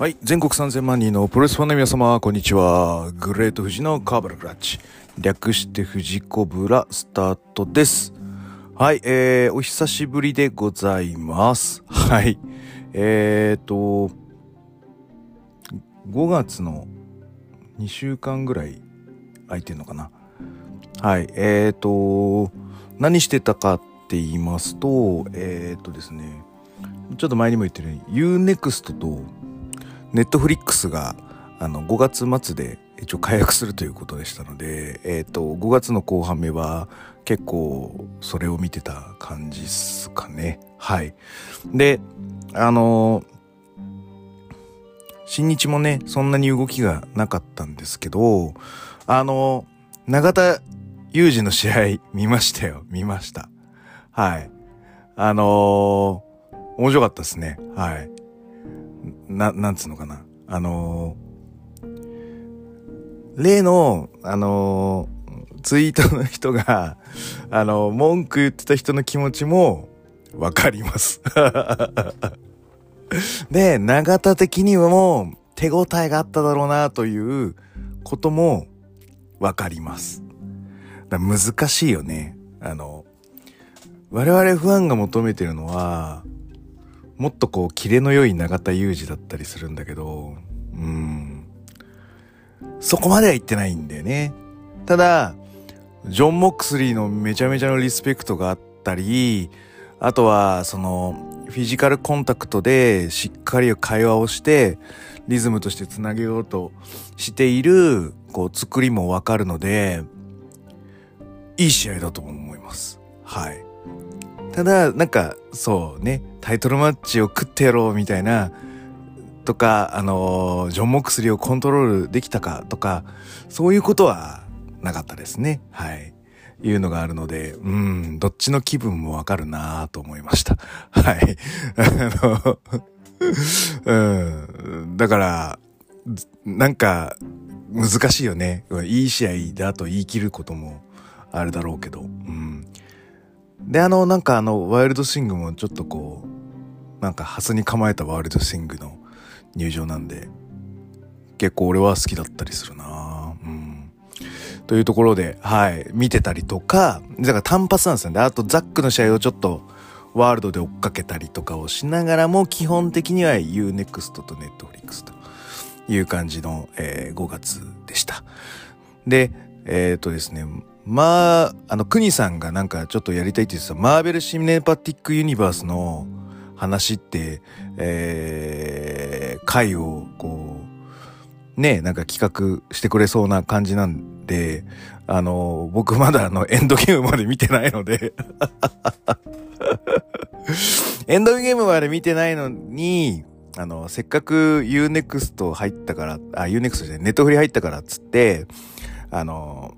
はい。全国3000万人のプロレスファンの皆様、こんにちは。グレート富士のカーバルクラッチ。略して富士コブラスタートです。はい。えー、お久しぶりでございます。はい。えーと、5月の2週間ぐらい空いてんのかな。はい。えーと、何してたかって言いますと、えーとですね、ちょっと前にも言ってるように UNEXT とネットフリックスがあの5月末で一応解約するということでしたので、えっ、と、5月の後半目は結構それを見てた感じっすかね。はい。で、あの、新日もね、そんなに動きがなかったんですけど、あの、永田裕二の試合見ましたよ。見ました。はい。あの面白かったですね。はい。な、なんつうのかな。あのー例の、あのーツイートの人が、あの文句言ってた人の気持ちもわかります。で、永田的にも手応えがあっただろうなということもわかります。難しいよね。あの、我々ファンが求めてるのは、もっとこう、キレの良い永田裕二だったりするんだけど、うん。そこまでは言ってないんだよね。ただ、ジョン・モックスリーのめちゃめちゃのリスペクトがあったり、あとは、その、フィジカルコンタクトでしっかり会話をして、リズムとしてつなげようとしている、こう、作りもわかるので、いい試合だと思います。はい。ただ、なんか、そうね、タイトルマッチを食ってやろうみたいな、とか、あのジョン・モックスリーをコントロールできたかとか、そういうことはなかったですね。はい。いうのがあるので、うん、どっちの気分もわかるなと思いました。はい。あの、うん、だから、なんか、難しいよね。いい試合だと言い切ることもあるだろうけど、うん。で、あの、なんかあの、ワイルドスイングもちょっとこう、なんか、ハスに構えたワイルドスイングの入場なんで、結構俺は好きだったりするなうん。というところで、はい、見てたりとか、だから単発なんですよね。あと、ザックの試合をちょっと、ワールドで追っかけたりとかをしながらも、基本的には UNEXT と Netflix という感じの、えー5月でした。で、えっ、とですね、まあ、あの、クニさんがなんかちょっとやりたいって言ってた、マーベル・シネパティック・ユニバースの話って、えー、回をこう、ね、なんか企画してくれそうな感じなんで、あの、僕まだあの、エンドゲームまで見てないので、エンドゲームまで見てないのに、あの、せっかく U-NEXT 入ったから、あ、UNEXT じゃない、ネットフリ入ったからっつって、あの、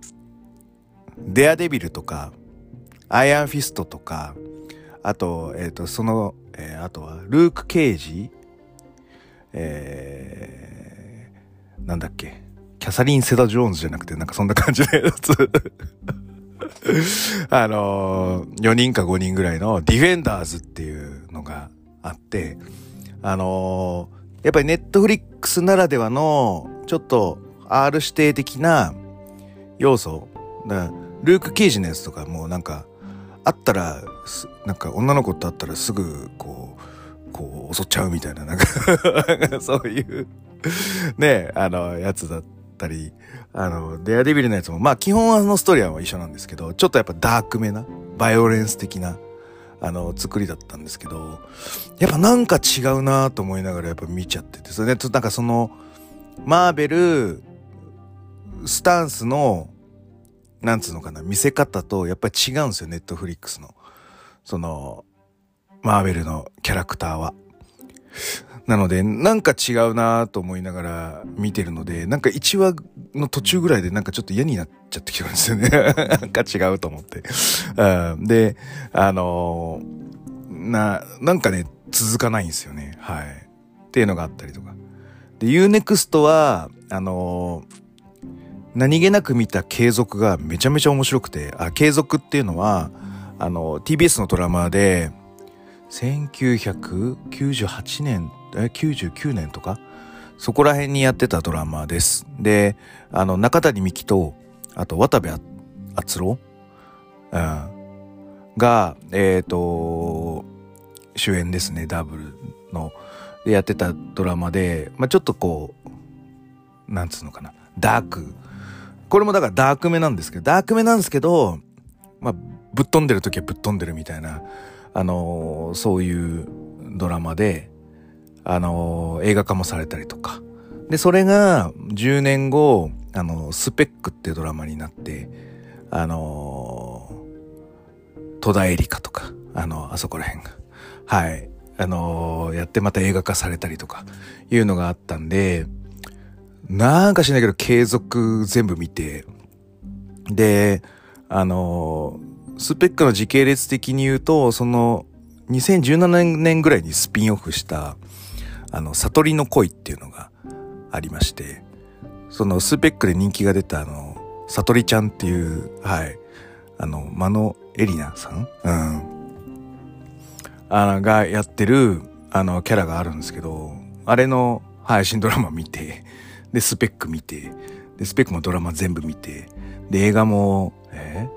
デアデビルとか、アイアンフィストとか、あと、えっ、と、その、えーあとは、ルーク・ケイジ、えー、なんだっけ、キャサリン・ゼタ・ジョーンズじゃなくて、なんかそんな感じのやつ。あのー、4人か5人ぐらいのディフェンダーズっていうのがあって、あのーやっぱりネットフリックスならではの、ちょっと R 指定的な要素。だルーク・ケイジのやつとかもなんか、あったら、なんか女の子と会ったらすぐ、こう、こう襲っちゃうみたいな、なんか そういう、ね、あの、やつだったり、あの、デアデビルのやつも、まあ基本はあのストーリーは一緒なんですけど、ちょっとやっぱダークめな、バイオレンス的な、あの、作りだったんですけど、やっぱなんか違うなと思いながらやっぱ見ちゃってて、それで、なんかその、マーベル、スタンスの、なんつうのかな、見せ方とやっぱり違うんですよ、ネットフリックスの。その、マーベルのキャラクターは。なので、なんか違うなと思いながら見てるので、なんか1話の途中ぐらいでなんかちょっと嫌になっちゃってきたんですよね。なんか違うと思って。うんで、あのーな、なんかね、続かないんですよね。はい。っていうのがあったりとか。で、Unext は、あのー何気なく見た継続がめちゃめちゃ面白くて、あ、継続っていうのは、あの、TBS のドラマで、1998年、え、99年とかそこら辺にやってたドラマです。で、あの、中谷美紀と、あと渡部篤郎、うん、が、えっ、ー、と、主演ですね、ダブルの。でやってたドラマで、まあ、ちょっとこう、なんつうのかな、ダーク。これもだからダークめなんですけど、ダークめなんですけど、まあ、ぶっ飛んでる時はぶっ飛んでるみたいな、あのー、そういうドラマで、あのー、映画化もされたりとか。で、それが10年後、あの、スペックっていうドラマになって、あのー、戸田恵梨香とか、あの、あそこら辺が。はい。あのー、やってまた映画化されたりとか、いうのがあったんで、なんかしないけど継続全部見て、で、あのー、スペックの時系列的に言うと、その、2017年ぐらいにスピンオフした、あの、悟りの恋っていうのがありまして、そのスペックで人気が出たあの、悟りちゃんっていう、はい、あの、マノエリナさん？うん。あの、がやってる、あの、キャラがあるんですけど、あれの配信ドラマ見て、で、スペック見て、で、スペックもドラマ全部見て、で、映画も、え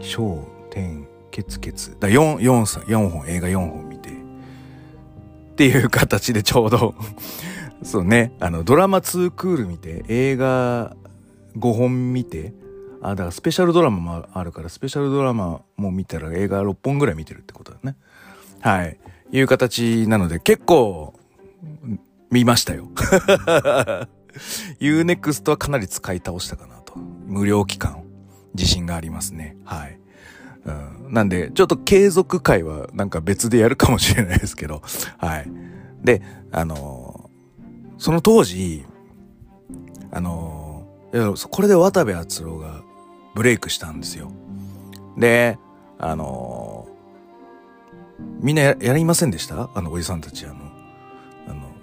ー、天、ケツケツ。だ、4、4、4本、映画4本見て、っていう形でちょうど そうね、あの、ドラマ2クール見て、映画5本見て、あ、だからスペシャルドラマもあるから、スペシャルドラマも見たら映画6本ぐらい見てるってことだね。はい。いう形なので、結構、見ましたよ。Unext はかなり使い倒したかなと。無料期間、自信がありますね。はい。うん、なんで、ちょっと継続会はなんか別でやるかもしれないですけど、はい。で、あのー、その当時、あのー、これで渡部篤郎がブレイクしたんですよ。で、あのー、みんなやりませんでした？あのおじさんたち、あの、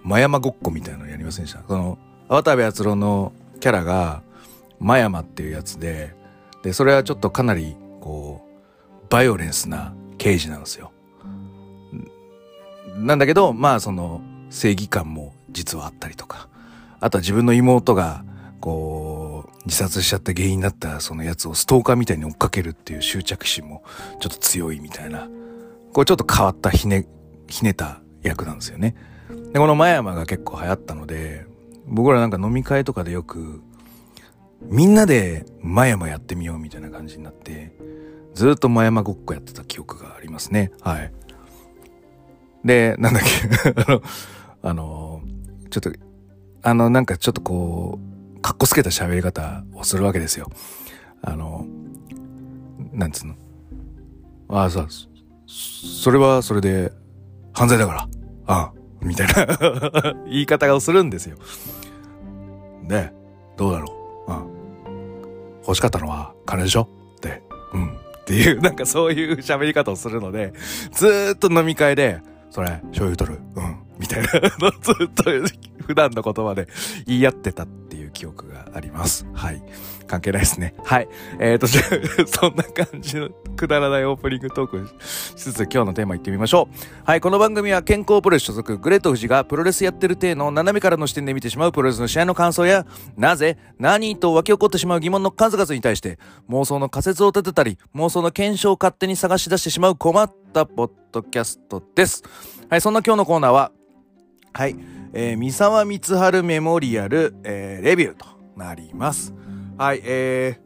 真山ごっこみたいなのやりませんでした？その、渡部篤郎のキャラが、真山っていうやつで、で、それはちょっとかなり、こう、バイオレンスな刑事なんですよ。なんだけど、まあその正義感も実はあったりとか、あとは自分の妹が、こう、自殺しちゃった原因になったそのやつをストーカーみたいに追っかけるっていう執着心もちょっと強いみたいな、こうちょっと変わったひね、ひねた役なんですよね。で、この真山が結構流行ったので、僕らなんか飲み会とかでよく、みんなで真山やってみようみたいな感じになって、ずっと真山ごっこやってた記憶がありますね。はい。で、なんだっけ あの、あの、ちょっと、あの、なんかちょっとこう、かっこつけた喋り方をするわけですよ。あの、なんつうの。ああ、さ、それはそれで犯罪だから。ああ、みたいな 言い方をするんですよ。で、どうだろう。うん。欲しかったのは金でしょって。うん。っていう、なんかそういう喋り方をするので、ずっと飲み会で、それ、醤油取る？うん。みたいなのずっと普段の言葉で言い合ってたっていう記憶があります。はい。関係ないですね。はい。えーと、じゃあ、そんな感じのくだらないオープニングトークしつつ今日のテーマいってみましょう。はい。この番組は健康プロレス所属グレート富士がプロレスやってる体の斜めからの視点で見てしまうプロレスの試合の感想や、なぜ、何と湧き起こってしまう疑問の数々に対して妄想の仮説を立てたり、妄想の検証を勝手に探し出してしまう困ったポッドキャストです。はい。そんな今日のコーナーは、はい。えー、三沢光晴メモリアル、えー、レビューとなります。はい、え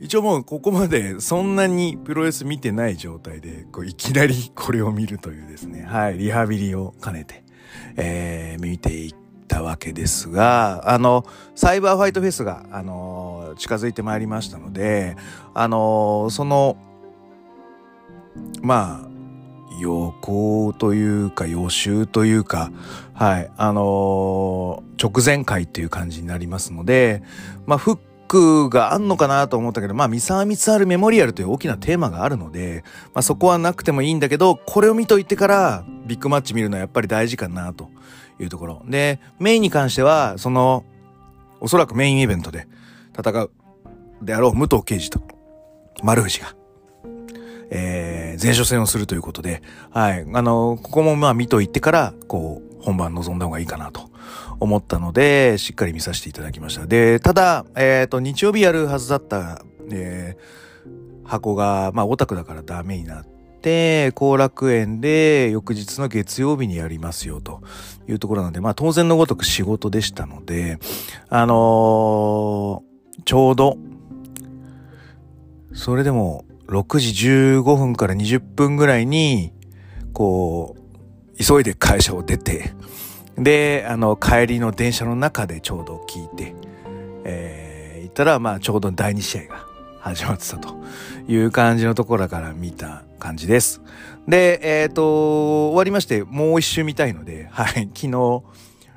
ー、一応もうここまでそんなにプロレス見てない状態で、こういきなりこれを見るというですね、はい、リハビリを兼ねて、えー、見ていったわけですが、あの、サイバーファイトフェスが、あの近づいてまいりましたので、あのその、まあ、予行というか予習というか、はい、あのー、直前回っていう感じになりますので、まあ、フックがあんのかなと思ったけど、まあ、三沢光晴メモリアルという大きなテーマがあるので、まあ、そこはなくてもいいんだけど、これを見といてからビッグマッチ見るのはやっぱり大事かなというところ。で、メインに関しては、その、おそらくメインイベントで戦うであろう武藤敬司と丸藤が、えー、前哨戦をするということで、はい。あの、ここもまあ見といてから、こう、本番臨んだ方がいいかなと思ったので、しっかり見させていただきました。で、ただ、えっ、ー、と、日曜日やるはずだった、えー、箱が、まあ、オタクだからダメになって、後楽園で翌日の月曜日にやりますよというところなので、まあ、当然のごとく仕事でしたので、あのー、ちょうど、それでも6時15分から20分ぐらいに、こう、急いで会社を出て、で、あの、帰りの電車の中でちょうど聞いて、えー、行ったら、まあ、ちょうど第2試合が始まってたという感じのところから見た感じです。で、えっ、ー、と、終わりまして、もう一周見たいので、はい、昨日、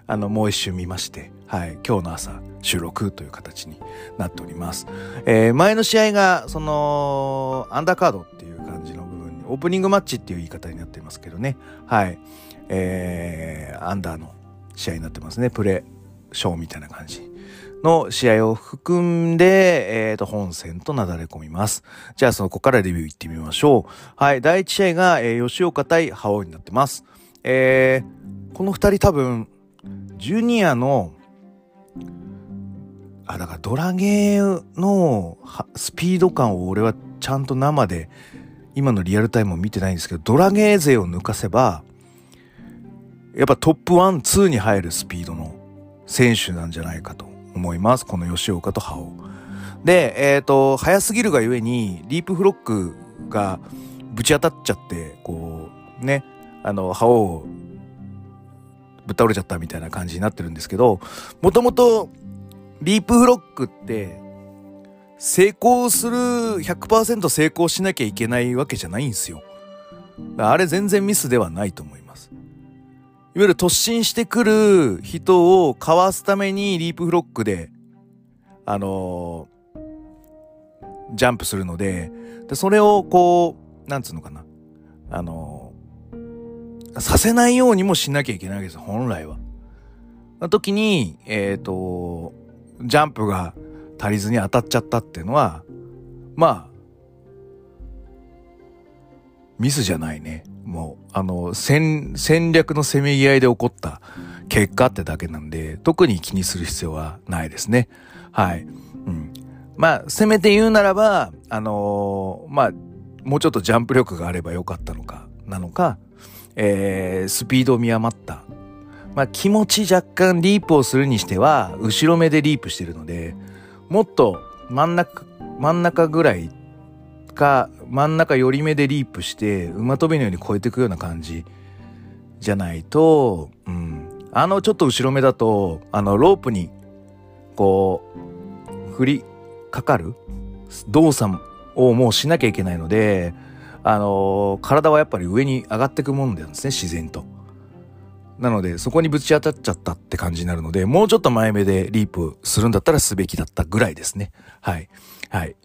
あの、もう一周見まして、はい、今日の朝収録という形になっております。えー、前の試合が、その、アンダーカードっていう感じの部分に、オープニングマッチっていう言い方になってますけどね。はい。えー、アンダーの試合になってますね。プレショーみたいな感じの試合を含んで、えっ、ー、と、本戦となだれ込みます。じゃあ、その、こからレビューいってみましょう。はい。第1試合が、えー、吉岡対覇王になってます。えー、この二人多分、ジュニアのあ、だからドラゲーのスピード感を俺はちゃんと生で今のリアルタイムを見てないんですけど、ドラゲー勢を抜かせば、やっぱトップ1、2に入るスピードの選手なんじゃないかと思います。この吉岡と覇王。で、えっ、ー、と、早すぎるがゆえに、リープフロックがぶち当たっちゃって、こう、ね、あの、覇王ぶっ倒れちゃったみたいな感じになってるんですけど、もともとリープフロックって成功する100%成功しなきゃいけないわけじゃないんですよ。あれ全然ミスではないと思います。いわゆる突進してくる人をかわすためにリープフロックで、あのー、ジャンプするので、でそれをこう、なんつうのかな。あのー、させないようにもしなきゃいけないわけです、本来は。の時に、えっ、ー、と、ジャンプが足りずに当たっちゃったっていうのは、まあ、ミスじゃないね。もう、あの、戦、略のせめぎ合いで起こった結果ってだけなんで、特に気にする必要はないですね。はい。うん。まあ、せめて言うならば、あのー、まあ、もうちょっとジャンプ力があればよかったのか、なのか、えー、スピードを見余ったまあ、気持ち若干リープをするにしては、後ろ目でリープしてるので、もっと真ん中、真ん中ぐらいか、真ん中寄り目でリープして、馬跳びのように超えていくような感じじゃないと、うん。あのちょっと後ろ目だと、あのロープに、こう、振りかかる動作をもうしなきゃいけないので、あの体はやっぱり上に上がっていくもんなんですね、自然と。なので、そこにぶち当たっちゃったって感じになるので、もうちょっと前目でリープするんだったらすべきだったぐらいですね。はい。はい。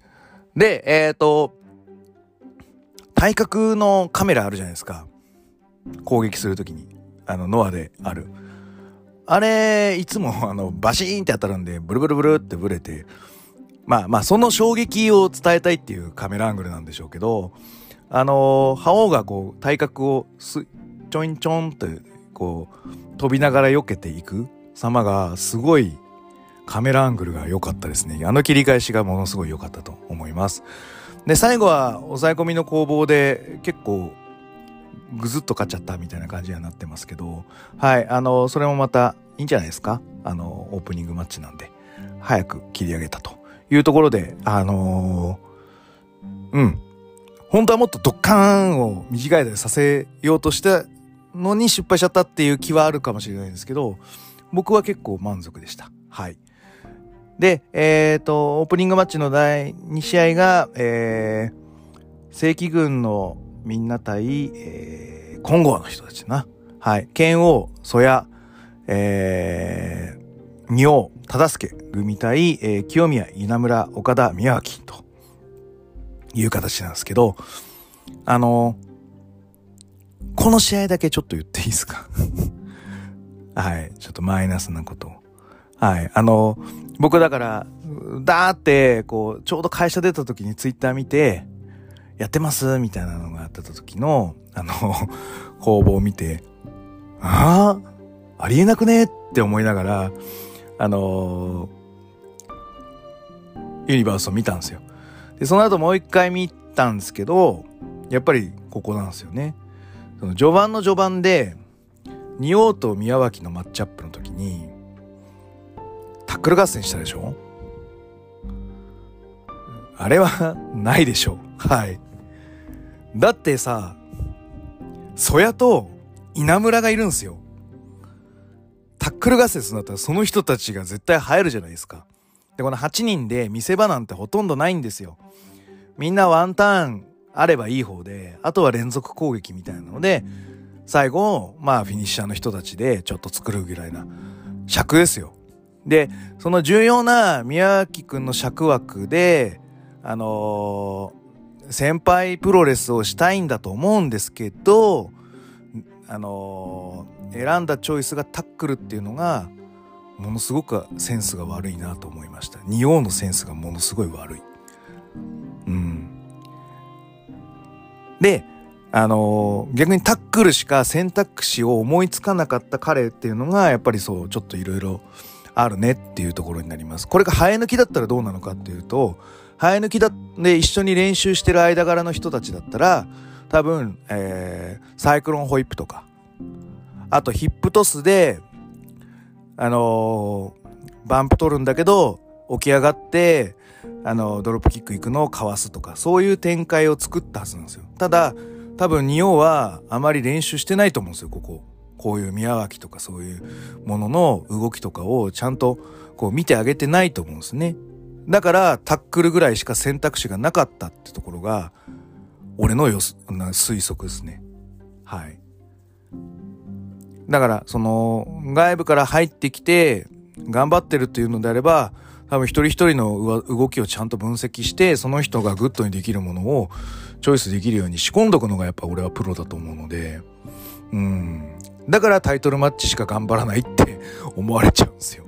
で、えっ、ー、と、対角のカメラあるじゃないですか。攻撃するときに。あの、ノアである。あれ、いつも、あの、バシーンって当たるんで、ブルブルブルってブレて、まあまあ、その衝撃を伝えたいっていうカメラアングルなんでしょうけど、あの、覇王がこう、体格をす、ちょんちょんとこう飛びながら避けていく様がすごいカメラアングルが良かったですね。あの切り返しがものすごい良かったと思います。で、最後は抑え込みの攻防で結構ぐずっと勝っちゃったみたいな感じにはなってますけど、はい、あの、それもまたいいんじゃないですか？あの、オープニングマッチなんで、早く切り上げたというところで、あのー、うん。本当はもっとドッカーンを短い間でさせようとしてのに失敗しちゃったっていう気はあるかもしれないんですけど、僕は結構満足でした。はい。で、えっ、ー、と、オープニングマッチの第2試合が、えー、正規軍のみんな対、えー、金剛の人たちな。はい。剣王、曽谷、えー、仁王、忠助組対、えー、清宮、稲村、岡田、宮脇という形なんですけど、あのーこの試合だけちょっと言っていいですか？はい。ちょっとマイナスなことを。はい。あの、僕だから、だーって、こう、ちょうど会社出た時にツイッター見て、やってます？みたいなのがあった時の、あの、工房を見て、ああありえなくね？って思いながら、あの、ユニバースを見たんですよ。で、その後もう一回見たんですけど、やっぱりここなんですよね。その序盤の序盤で、仁王と宮脇のマッチアップの時に、タックル合戦したでしょ？あれはないでしょう。はい。だってさ、曽谷と稲村がいるんすよ。タックル合戦するんだったらその人たちが絶対入るじゃないですか。で、この8人で見せ場なんてほとんどないんですよ。みんなワンターンあればいい方で、あとは連続攻撃みたいなので、最後、まあフィニッシャーの人たちでちょっと作るぐらいな尺ですよ。で、その重要な宮脇くんの尺枠で、あのー、先輩プロレスをしたいんだと思うんですけど、あのー、選んだチョイスがタックルっていうのが、ものすごくセンスが悪いなと思いました。仁王のセンスがものすごい悪い。で、あのー、逆にタックルしか選択肢を思いつかなかった彼っていうのが、やっぱりそう、ちょっといろいろあるねっていうところになります。これが生え抜きだったらどうなのかっていうと、生え抜きだで一緒に練習してる間柄の人たちだったら、多分、えー、サイクロンホイップとか、あとヒップトスで、あのー、バンプ取るんだけど、起き上がって、あの、ドロップキック行くのをかわすとか、そういう展開を作ったはずなんですよ。ただ、多分、仁王はあまり練習してないと思うんですよ、ここ。こういう宮脇とかそういうものの動きとかをちゃんとこう見てあげてないと思うんですね。だからタックルぐらいしか選択肢がなかったってところが俺の予推測ですね。はい。だからその外部から入ってきて頑張ってるっていうのであれば多分一人一人の動きをちゃんと分析してその人がグッドにできるものをチョイスできるように仕込んどくのがやっぱ俺はプロだと思うのでうんだからタイトルマッチしか頑張らないって 思われちゃうんですよ。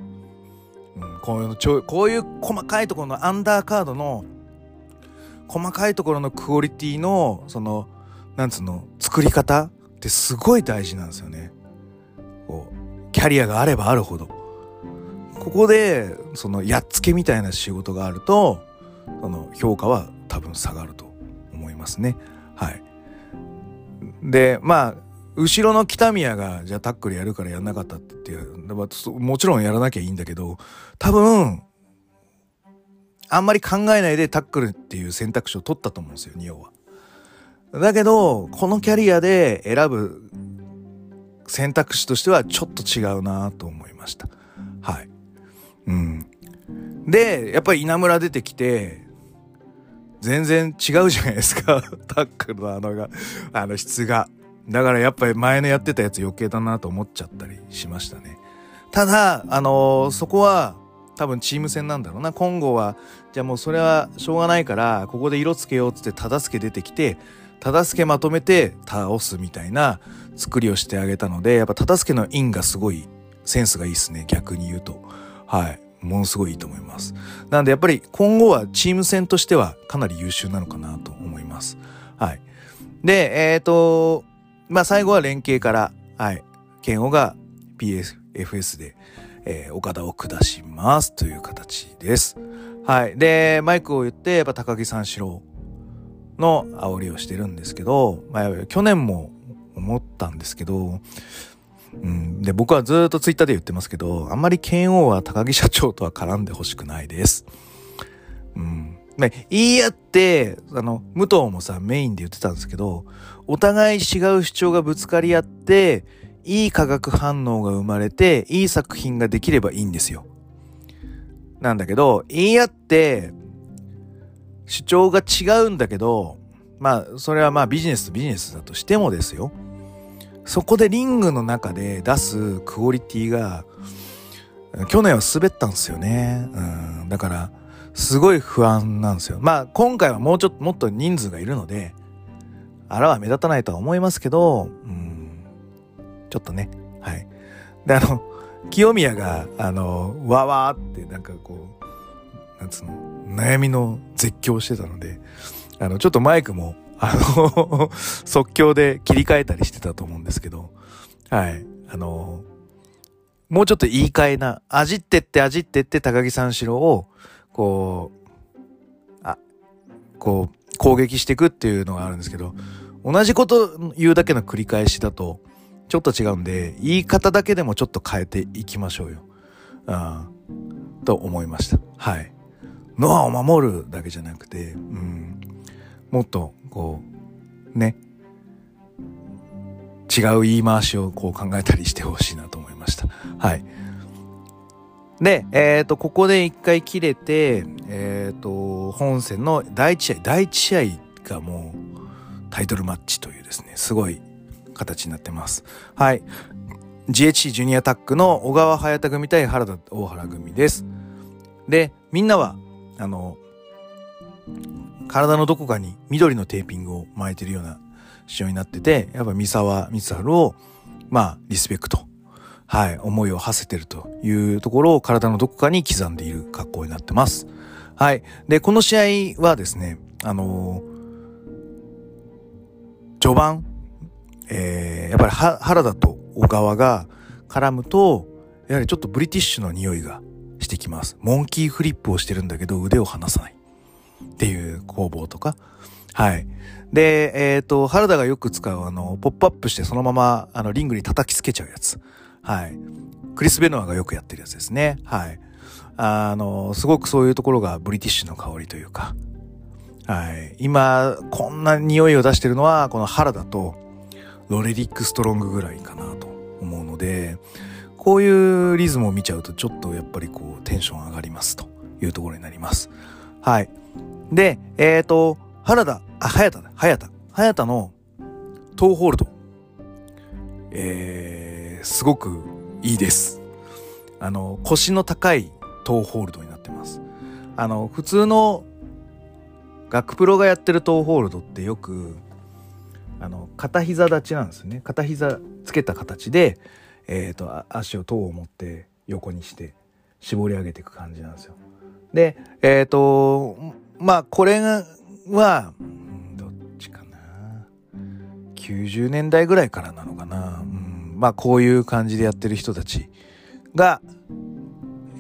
うん、こういうのちょこういう細かいところのアンダーカードの細かいところのクオリティのそのなんつうの作り方ってすごい大事なんですよね。こうキャリアがあればあるほど。ここでそのやっつけみたいな仕事があるとその評価は多分下がると思いますね。はい。でまあ後ろの北宮がじゃあタックルやるからやんなかったっていうもちろんやらなきゃいいんだけど多分あんまり考えないでタックルっていう選択肢を取ったと思うんですよニオは。だけどこのキャリアで選ぶ選択肢としてはちょっと違うなと思いました。うん。で、やっぱり稲村出てきて、全然違うじゃないですか。タックルのあのが、あの質が。だからやっぱり前のやってたやつ余計だなと思っちゃったりしましたね。ただ、あのー、そこは多分チーム戦なんだろうな。今後は、じゃあもうそれはしょうがないから、ここで色つけようっつって忠助出てきて、忠助まとめて倒すみたいな作りをしてあげたので、やっぱ忠助の因がすごいセンスがいいですね。逆に言うと。はい。ものすごいいいと思います。なんでやっぱり今後はチーム戦としてはかなり優秀なのかなと思います。はい。で、えっ、ー、と、まあ最後は連携から、はい、剣王が PFS で、えー、岡田を下しますという形です。はい。で、マイクを言って、やっぱ高木三四郎の煽りをしてるんですけど、まあ、去年も思ったんですけど、うん、で、僕はずっとツイッターで言ってますけど、あんまり剣王は高木社長とは絡んでほしくないです。うん。ね、言い合って、あの、武藤もさ、メインで言ってたんですけど、お互い違う主張がぶつかり合って、いい化学反応が生まれて、いい作品ができればいいんですよ。なんだけど、言い合って、主張が違うんだけど、まあ、それはまあビジネスとビジネスだとしてもですよ。そこでリングの中で出すクオリティが、去年は滑ったんですよね。うん、だから、すごい不安なんですよ。まあ、今回はもうちょっと、もっと人数がいるので、あらは目立たないとは思いますけど、うん、ちょっとね、はい。で、あの、清宮が、あの、わわーってなんかこう、なんつうの、悩みの絶叫してたので、あの、ちょっとマイクも、あの即興で切り替えたりしてたと思うんですけど、はい。あのもうちょっと言い換えな、あじってってあじってって高木三四郎を、こう、あ、こう、攻撃していくっていうのがあるんですけど、同じこと言うだけの繰り返しだと、ちょっと違うんで、言い方だけでもちょっと変えていきましょうよ。あと思いました。はい。ノアを守るだけじゃなくて、うん、もっと、こう、ね、違う言い回しをこう考えたりしてほしいなと思いました。はい。で、えっ、ー、と、ここで一回切れて、えっ、ー、と、本戦の第一試合、第一試合がもうタイトルマッチというですね、すごい形になってます。はい。GHC ジュニアタックの小川隼太組対原田大原組です。で、みんなは、あの、体のどこかに緑のテーピングを巻いてるような仕様になってて、やっぱ三沢光晴を、まあ、リスペクト。はい、思いを馳せてるというところを体のどこかに刻んでいる格好になってます。はい。で、この試合はですね、あのー、序盤、えー、やっぱり原田と小川が絡むと、やはりちょっとブリティッシュの匂いがしてきます。モンキーフリップをしてるんだけど腕を離さない。っていう攻防とか。はい。で、えっ、ー、と、原田がよく使うあの、ポップアップしてそのままあのリングに叩きつけちゃうやつ。はい。クリス・ベノアがよくやってるやつですね。はい。あの、すごくそういうところがブリティッシュの香りというか。はい。今、こんな匂いを出してるのは、この原田とロレリック・ストロングぐらいかなと思うので、こういうリズムを見ちゃうとちょっとやっぱりこうテンション上がりますというところになります。はい。で、えっ、ー、と、原田、あ、早田だ、早田。早田のトーホールド。えー、すごくいいです。あの、腰の高いトーホールドになってます。あの、普通の学プロがやってるトーホールドってよく、あの、片膝立ちなんですね。片膝つけた形で、えっ、ー、と、足を塔を持って横にして絞り上げていく感じなんですよ。で、えっ、ー、と、まあ、これは、どっちかな。90年代ぐらいからなのかな。うん、まあ、こういう感じでやってる人たちが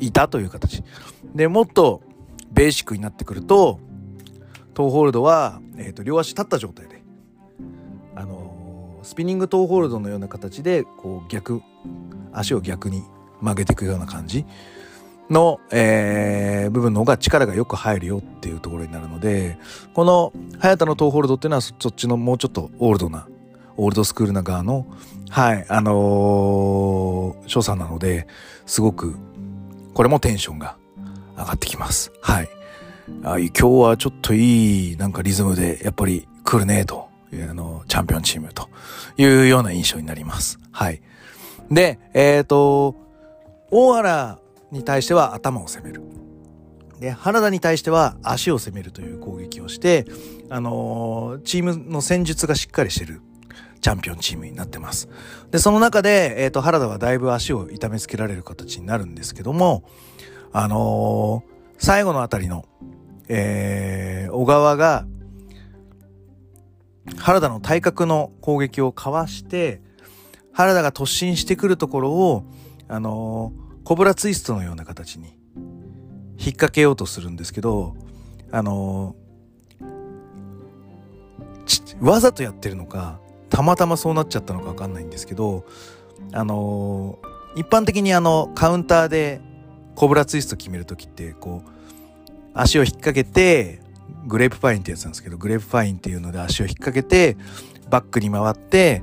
いたという形。で、もっとベーシックになってくると、トーホールドは、え、ー、と、両足立った状態で、あのー、スピニングトーホールドのような形で、こう逆、足を逆に曲げていくような感じ。の、えー、部分の方が力がよく入るよっていうところになるので、この、早田のトーホールドっていうのはそっちのもうちょっとオールドな、オールドスクールな側の、はい、あのー、所作なので、すごく、これもテンションが上がってきます。はい。あ今日はちょっといい、なんかリズムで、やっぱり来るね、と、あの、チャンピオンチームというような印象になります。はい。で、えっ、ー、と、大原に対しては頭を攻める。で、原田に対しては足を攻めるという攻撃をして、あのー、チームの戦術がしっかりしてるチャンピオンチームになってます。で、その中で、えっ、ー、と、原田はだいぶ足を痛めつけられる形になるんですけども、あのー、最後のあたりの、えー、小川が、原田の体格の攻撃をかわして、原田が突進してくるところを、あのーコブラツイストのような形に引っ掛けようとするんですけど、あのわざとやってるのか、たまたまそうなっちゃったのかわかんないんですけど、あの一般的にあの、カウンターでコブラツイスト決めるときって、こう、足を引っ掛けて、グレープパインってやつなんですけど、グレープパインっていうので足を引っ掛けて、バックに回って、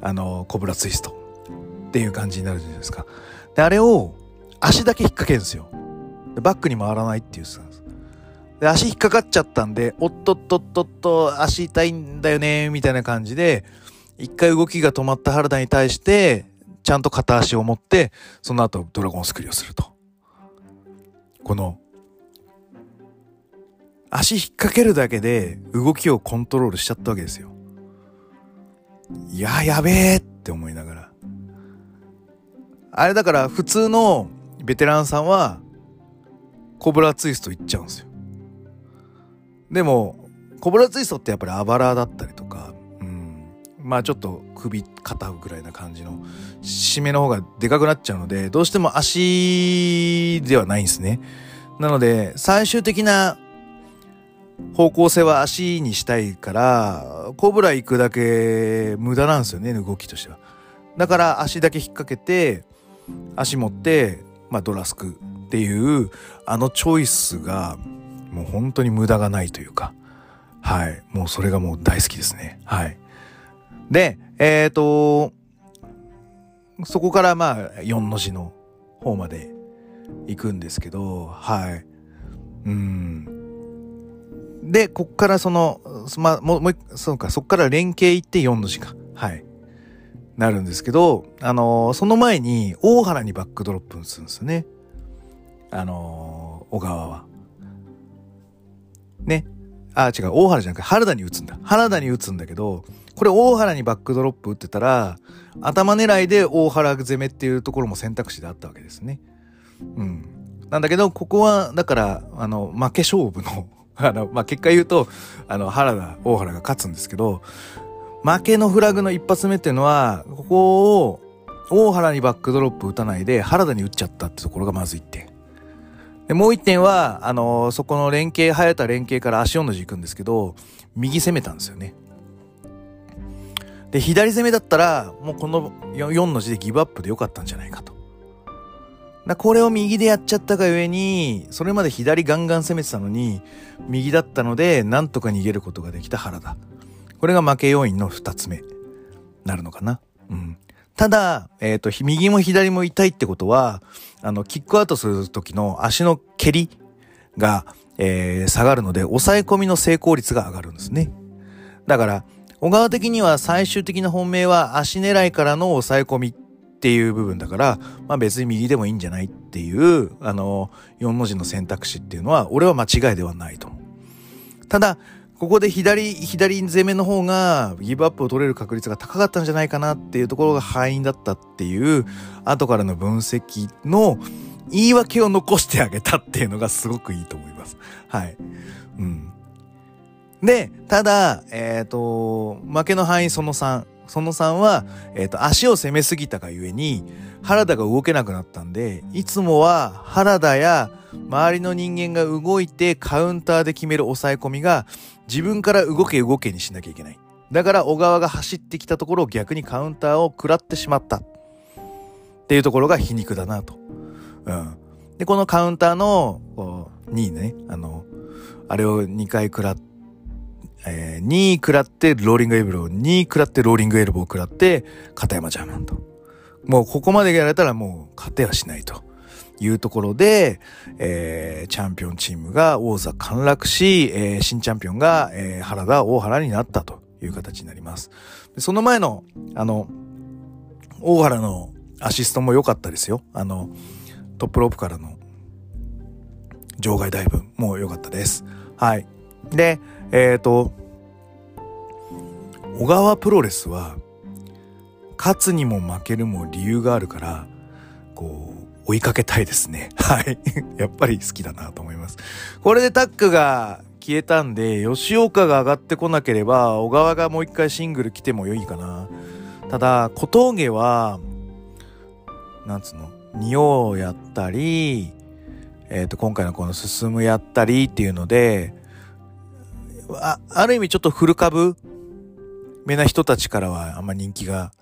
あの、コブラツイストっていう感じになるじゃないですか。で、あれを足だけ引っ掛けるんですよ。バックに回らないっていうさ。で、足引っかかっちゃったんで、おっとっとっとっと、足痛いんだよね、みたいな感じで、一回動きが止まった原田に対して、ちゃんと片足を持って、その後ドラゴンスクリューをすると。この、足引っ掛けるだけで動きをコントロールしちゃったわけですよ。いや、やべえって思いながら。あれだから普通のベテランさんはコブラツイストいっちゃうんですよ。でも、コブラツイストってやっぱりあばらだったりとか、うん、まあちょっと首肩ぐらいな感じの締めの方がでかくなっちゃうのでどうしても足ではないんですね。なので最終的な方向性は足にしたいからコブラ行くだけ無駄なんですよね動きとしては。だから足だけ引っ掛けて足持ってまあドラスクっていうあのチョイスがもう本当に無駄がないというかはい。もうそれがもう大好きですね。はい。で、えっ、ー、と、そこからまあ、4の字の方まで行くんですけど、はい。うん。で、こっからその、まあ、もう、も、そうか、そっから連携行って4の字か。はい。なるんですけど、あのー、その前に、大原にバックドロップするんですよね。あのー、小川は。ね。あ、違う、大原じゃなくて原田に打つんだ。原田に打つんだけど、これ大原にバックドロップ打ってたら、頭狙いで大原攻めっていうところも選択肢であったわけですね。うん。なんだけど、ここは、だから、あの、負け勝負の あの、まあ、結果言うと、あの、原田、大原が勝つんですけど、負けのフラグの一発目っていうのは、ここを、大原にバックドロップ打たないで、原田に打っちゃったってところがまずいって。で、もう一点は、あのー、そこの連携、早田連携から足4の字行くんですけど、右攻めたんですよね。で、左攻めだったら、もうこの4の字でギブアップでよかったんじゃないかと。だこれを右でやっちゃったがゆえに、それまで左ガンガン攻めてたのに、右だったので、なんとか逃げることができた原田。これが負け要因の2つ目。なるのかな？うん。ただ、えっ、ー、と、右も左も痛いってことは、あの、キックアウトする時の足の蹴りが、えー、下がるので、抑え込みの成功率が上がるんですね。だから、小川的には最終的な本命は足狙いからの抑え込みっていう部分だから、まあ別に右でもいいんじゃないっていう、あの、4文字の選択肢っていうのは、俺は間違いではないと思う。ただ、ここで左、左攻めの方がギブアップを取れる確率が高かったんじゃないかなっていうところが敗因だったっていう後からの分析の言い訳を残してあげたっていうのがすごくいいと思います。はい。うん。で、ただ、えっ、ー、と、負けの範囲その3。その3は、えっ、ー、と、足を攻めすぎたがゆえに、原田が動けなくなったんで、いつもは原田や周りの人間が動いてカウンターで決める抑え込みが自分から動け動けにしなきゃいけない。だから小川が走ってきたところを逆にカウンターを食らってしまった。っていうところが皮肉だなと。うん。で、このカウンターの、こう、2位ね、あの、あれを2回食らっえー、2位食らってローリングエルボー、2位食らってローリングエルボー食らって、片山ジャーマンと。もうここまでやられたらもう勝てはしないと。いうところで、えー、チャンピオンチームが王座陥落し、えー、新チャンピオンが、えー、原田大原になったという形になります。その前の、あの、大原のアシストも良かったですよ。あの、トップロープからの場外ダイブも良かったです。はい。で、えっ、ー、と、小川プロレスは、勝つにも負けるも理由があるから、こう、追いかけたいですね。はい。やっぱり好きだなと思います。これでタックが消えたんで、吉岡が上がってこなければ、小川がもう一回シングル来てもいいかな。ただ、小峠は、なんつうの、仁王やったり、えっ、ー、と、今回のこの進むやったりっていうので、あ、ある意味ちょっと古株？めな人たちからはあんま人気が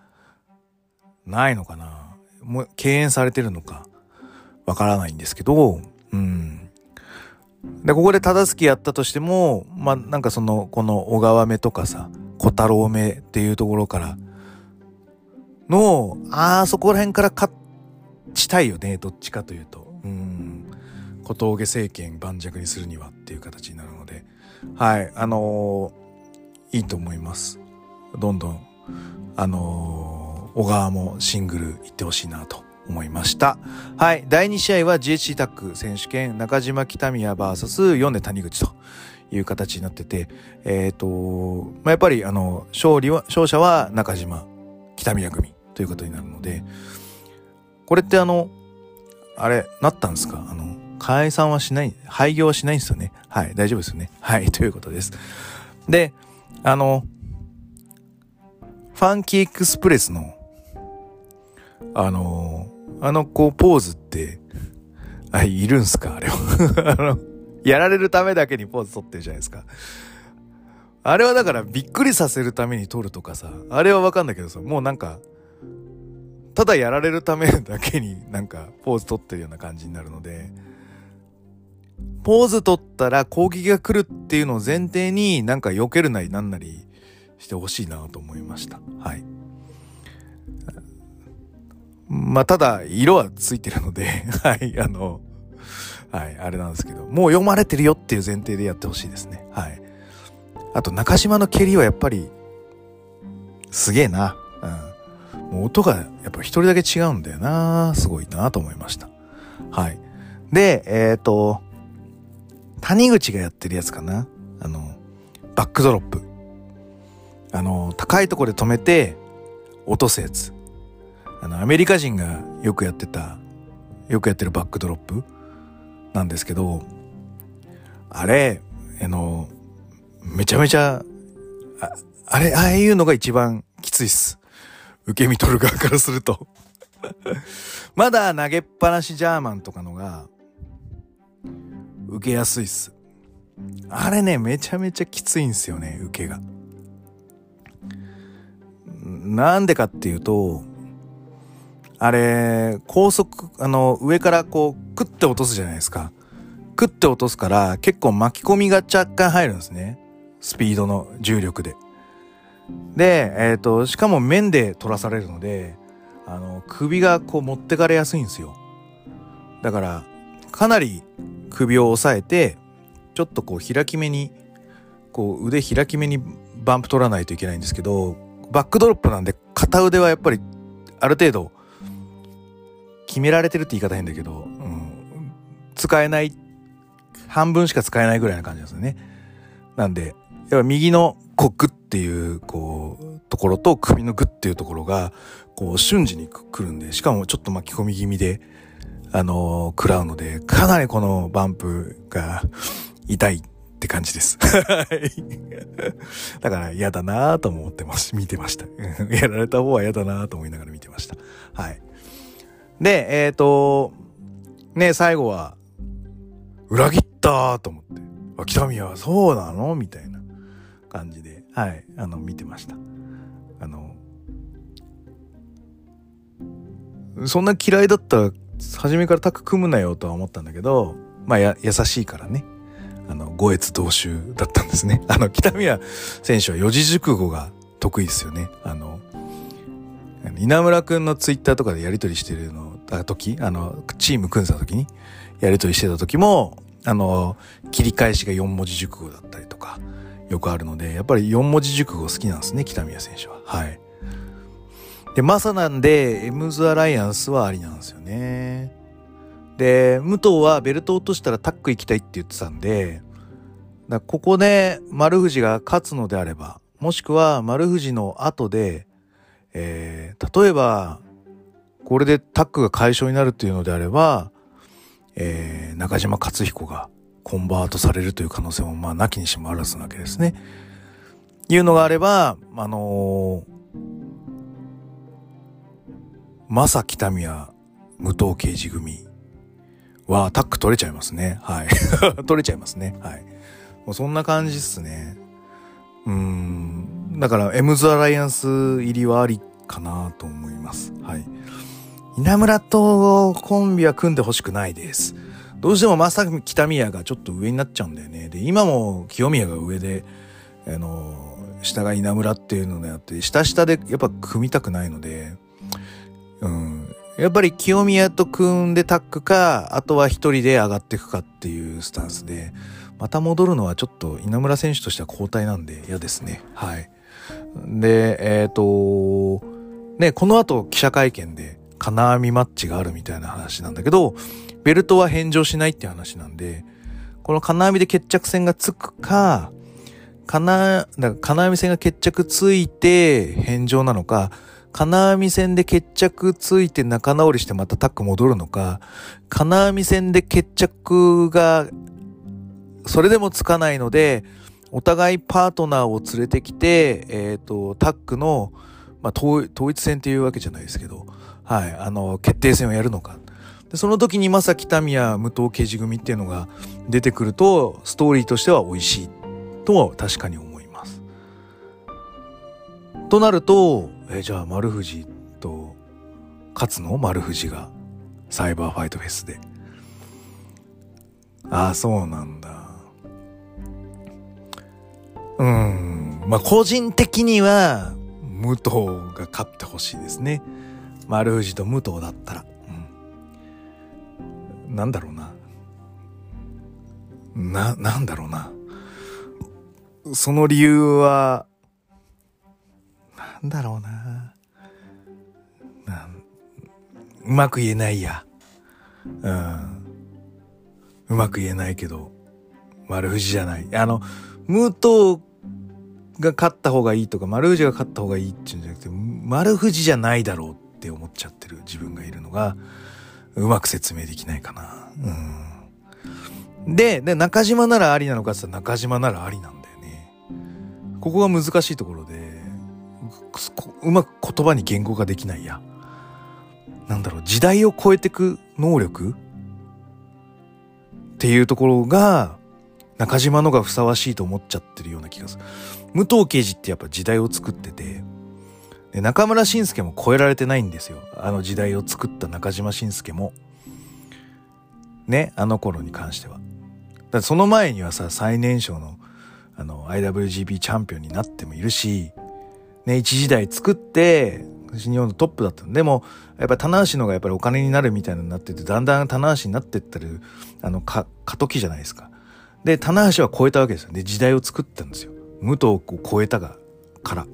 ないのかな。もう敬遠されてるのか。わからないんですけど、うん。で、ここで忠月やったとしても、まあ、なんかその、この小川目とかさ、小太郎目っていうところからの、ああ、そこら辺から勝ちたいよね、どっちかというと。うん。小峠政権盤石にするにはっていう形になるので、はい、あのー、いいと思います。どんどん、あのー、小川もシングル行ってほしいなと思いました。はい。第2試合は GHC タック選手権中島北宮 VS4 で谷口という形になってて、えっ、ー、と、まあ、やっぱりあの、勝利は、勝者は中島北宮組ということになるので、これってあの、あれ、なったんですか？あの、解散はしない、廃業はしないんですよね？はい、大丈夫ですよね？はい、ということです。で、あの、ファンキーエクスプレスの、あのあの、こう、ポーズって、あ、いるんすか？あれは。あの、やられるためだけにポーズ取ってるじゃないですか。あれはだからびっくりさせるために撮るとかさ、あれはわかんないけどさ、もうなんか、ただやられるためだけになんかポーズ取ってるような感じになるので、ポーズ取ったら攻撃が来るっていうのを前提になんか避けるなりなんなりしてほしいなと思いました。はい。まあ、ただ、色はついてるので はい、あの、はい、あれなんですけど、もう読まれてるよっていう前提でやってほしいですね。はい。あと、中島の蹴りはやっぱり、すげえな。うん。もう音がやっぱ一人だけ違うんだよな。すごいなと思いました。はい。で、えっ、ー、と、谷口がやってるやつかな。あの、バックドロップ。あの、高いとこで止めて、落とすやつ。あの、アメリカ人がよくやってた、よくやってるバックドロップなんですけど、あれ、あの、めちゃめちゃ、ああれ、ああいうのが一番きついっす。受け身取る側からすると まだ投げっぱなしジャーマンとかのが、受けやすいっす。あれね、めちゃめちゃきついんすよね、受けが。なんでかっていうと、あれ、高速、あの、上からこう、クッて落とすじゃないですか。クッて落とすから、結構巻き込みが若干入るんですね。スピードの重力で。で、えっ、ー、と、しかも面で取らされるので、あの、首がこう持ってかれやすいんですよ。だから、かなり首を押さえて、ちょっとこう開き目に、こう腕開き目にバンプ取らないといけないんですけど、バックドロップなんで片腕はやっぱりある程度決められてるって言い方変だけど、うん、使えない、半分しか使えないぐらいな感じなんですよね。なんで、やっぱ右のこうグッっていう、こう、ところと首のグッっていうところが、こう瞬時に来るんで、しかもちょっと巻き込み気味で、あのー、食らうので、かなりこのバンプが痛いって感じです。だから嫌だなぁと思ってます。見てました。やられた方は嫌だなぁと思いながら見てました。はい。で、えっ、ー、と、ね、最後は、裏切ったと思って、あ、北宮はそうなの？みたいな感じで、はい、あの、見てました。あの、そんな嫌いだったら、初めからタッグ組むなよとは思ったんだけど、まあ、や、優しいからね。あの、五越同州だったんですね。あの、北宮選手は四字熟語が得意ですよね。あの、稲村くんのツイッターとかでやりとりしてるの、た時、あの、チーム組んでた時に、やりとりしてた時も、あの、切り返しが4文字熟語だったりとか、よくあるので、やっぱり4文字熟語好きなんですね、北宮選手は。はい。で、まさなんで、エムズアライアンスはありなんですよね。で、武藤はベルト落としたらタック行きたいって言ってたんで、だここで丸藤が勝つのであれば、もしくは丸藤の後で、えー、例えば、これでタックが解消になるっていうのであれば、えー、中島克彦がコンバートされるという可能性も、まあ、なきにしもあらずなわけですね。いうのがあれば、あのー、まさ北宮武藤刑事組はタック取れちゃいますね。はい。取れちゃいますね。はい。もうそんな感じっすね。うん。だから、エムズアライアンス入りはありかなと思います。はい。稲村とコンビは組んでほしくないです。どうしてもまさき北宮がちょっと上になっちゃうんだよね。で、今も清宮が上で、あの、下が稲村っていうのであって、下下でやっぱ組みたくないので、うん。やっぱり清宮と組んでタッグか、あとは一人で上がっていくかっていうスタンスで、また戻るのはちょっと稲村選手としては交代なんで嫌ですね。はい。で、えっ、ー、と、ね、この後記者会見で金網マッチがあるみたいな話なんだけど、ベルトは返上しないって話なんで、この金網で決着戦がつくか、金、だ金網戦が決着ついて返上なのか、金網戦で決着ついて仲直りしてまたタック戻るのか、金網戦で決着がそれでもつかないので、お互いパートナーを連れてきて、えっ、ー、と、タックのまあ、統一戦っていうわけじゃないですけど、はい、あの、決定戦をやるのか。でその時に正木民也武藤刑事組っていうのが出てくると、ストーリーとしては美味しいとは確かに思います。となると、えじゃあ丸藤と勝つの？丸藤がサイバーファイトフェスで。ああ、そうなんだ。うん。まあ、個人的には、武藤が勝ってほしいですね。丸藤と武藤だったら。うん。なんだろうな。な、なんだろうな。その理由は、なんだろうな。なうまく言えないや。うん。うまく言えないけど、丸藤じゃない。あの、武藤が勝った方がいいとか、丸藤が勝った方がいいっていうんじゃなくて、丸藤じゃないだろうって思っちゃってる自分がいるのが、うまく説明できないかな。うん。で、で、中島ならありなのかって言ったら中島ならありなんだよね。ここが難しいところで、うまく言葉に言語ができないや。なんだろう、時代を超えてく能力？っていうところが、中島のがふさわしいと思っちゃってるような気がする。武藤刑事ってやっぱ時代を作ってて、で中村晋介も超えられてないんですよ。あの時代を作った中島晋介も。ね、あの頃に関しては。だその前にはさ、最年少のあの IWGP チャンピオンになってもいるし、ね、一時代作って、日本のトップだったでも、やっぱ棚橋のがやっぱりお金になるみたいになってて、だんだん棚橋になってってる、あの、か、過渡期じゃないですか。で、棚橋は超えたわけですよ。で、時代を作ったんですよ。武藤を超えたが、から。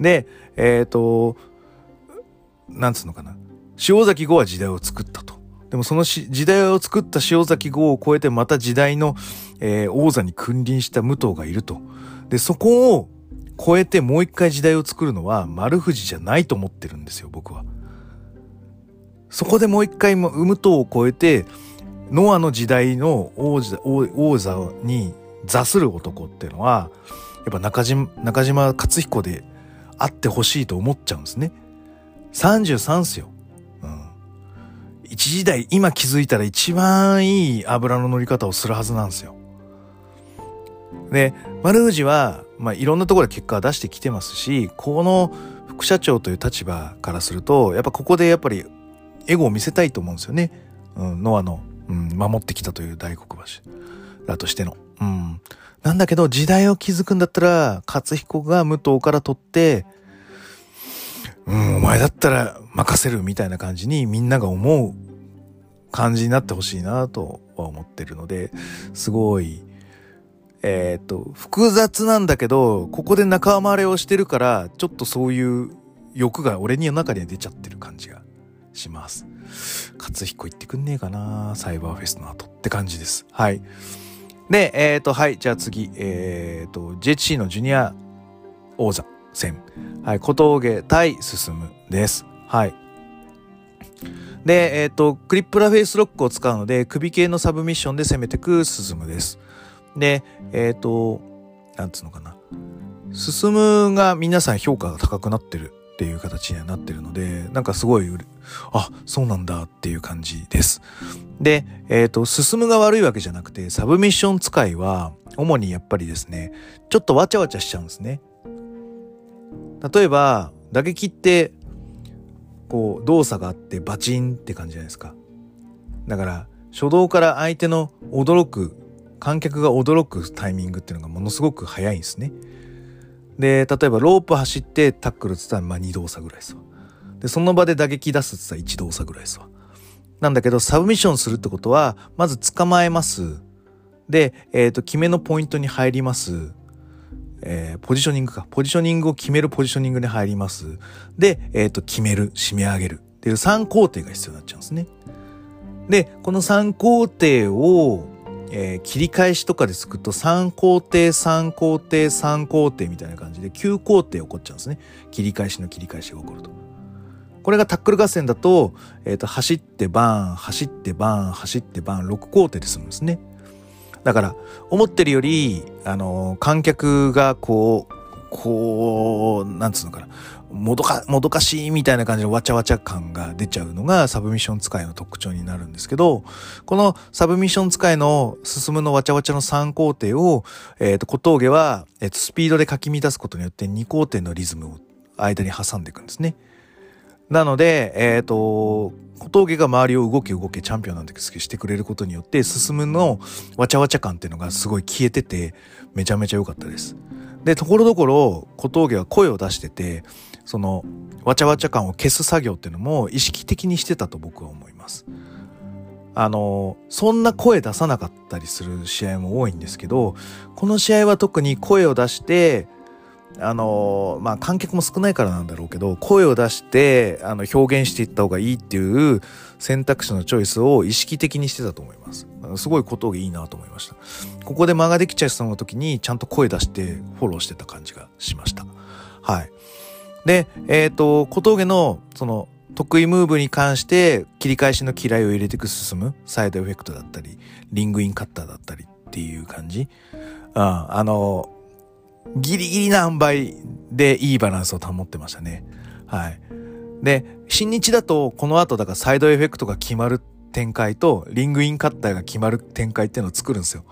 で、えっ、ー、と、なんつうのかな。塩崎号は時代を作ったと。でもその時代を作った塩崎号を超えてまた時代の、えー、王座に君臨した武藤がいると。で、そこを超えてもう一回時代を作るのは丸藤じゃないと思ってるんですよ、僕は。そこでもう一回武藤を超えて、ノアの時代の王座王座に座する男っていうのは、やっぱ中島、中島克彦であってほしいと思っちゃうんですね。33っすよ。うん。一時代、今気づいたら一番いい油の乗り方をするはずなんですよ。で、丸藤は、まあ、いろんなところで結果は出してきてますし、この副社長という立場からすると、やっぱここでやっぱりエゴを見せたいと思うんですよね。うん、ノアの、うん、守ってきたという大黒柱だとしての。うん。なんだけど、時代を築くんだったら、勝彦が武藤から取って、うん、お前だったら任せるみたいな感じにみんなが思う感じになってほしいなとは思ってるので、すごい、えっ、と、複雑なんだけど、ここで仲間割れをしてるから、ちょっとそういう欲が俺の中には出ちゃってる感じがします。勝彦行ってくんねえかなサイバーフェスの後って感じです。はい。で、えっ、ー、と、はい、じゃあ次、えっ、ー、と、JHC のジュニア王座戦。はい、小峠対進です。はい。で、えっ、ー、と、クリップラフェイスロックを使うので、首系のサブミッションで攻めてく進です。で、えっ、と、なんつうのかな。進が皆さん評価が高くなってるっていう形にはなってるので、なんかすごい、あ、そうなんだっていう感じです。で、えっ、ー、と、進むが悪いわけじゃなくて、サブミッション使いは、主にやっぱりですね、ちょっとわちゃわちゃしちゃうんですね。例えば、打撃って、こう、動作があってバチンって感じじゃないですか。だから、初動から相手の驚く、観客が驚くタイミングっていうのがものすごく早いんですね。で、例えばロープ走ってタックルって言ったら、ま2動作ぐらいですわ。で、その場で打撃出すって言ったら1動作ぐらいですわ。なんだけど、サブミッションするってことは、まず捕まえます。で、えっ、ー、と、決めのポイントに入ります。えー、ポジショニングか。ポジショニングを決めるポジショニングに入ります。で、えっ、ー、と、決める、締め上げる。っていう3工程が必要になっちゃうんですね。で、この3工程を、えー、切り返しとかで作ると3工程、3工程、3工程みたいな感じで9工程起こっちゃうんですね。切り返しの切り返しが起こると。これがタックル合戦だと、えっ、ー、と、走ってバーン、走ってバーン、走ってバーン、6工程で済むんですね。だから、思ってるより、あの、観客がこう、こう、なんつうのかな。もどか、もどかしいみたいな感じのわちゃわちゃ感が出ちゃうのがサブミッション使いの特徴になるんですけど、このサブミッション使いの進むのわちゃわちゃの3工程を、えっ、ー、と、小峠は、えっ、ー、と、スピードでかき乱すことによって2工程のリズムを間に挟んでいくんですね。なので、えっ、ー、と、小峠が周りを動け動けチャンピオンなんてしてくれることによって進むのわちゃわちゃ感っていうのがすごい消えててめちゃめちゃ良かったです。で、ところどころ小峠は声を出してて、そのわちゃわちゃ感を消す作業っていうのも意識的にしてたと僕は思います。あの、そんな声出さなかったりする試合も多いんですけど、この試合は特に声を出して、あのまあ観客も少ないからなんだろうけど声を出してあの表現していった方がいいっていう選択肢のチョイスを意識的にしてたと思いますすごい小峠いいなと思いましたここで間ができちゃいそうな時にちゃんと声出してフォローしてた感じがしましたはいでえっ、ー、と小峠のその得意ムーブに関して切り返しの嫌いを入れていく進むサイドエフェクトだったりリングインカッターだったりっていう感じうんあのギリギリな塩梅でいいバランスを保ってましたね。はい。で、新日だとこの後だからサイドエフェクトが決まる展開とリングインカッターが決まる展開っていうのを作るんですよ。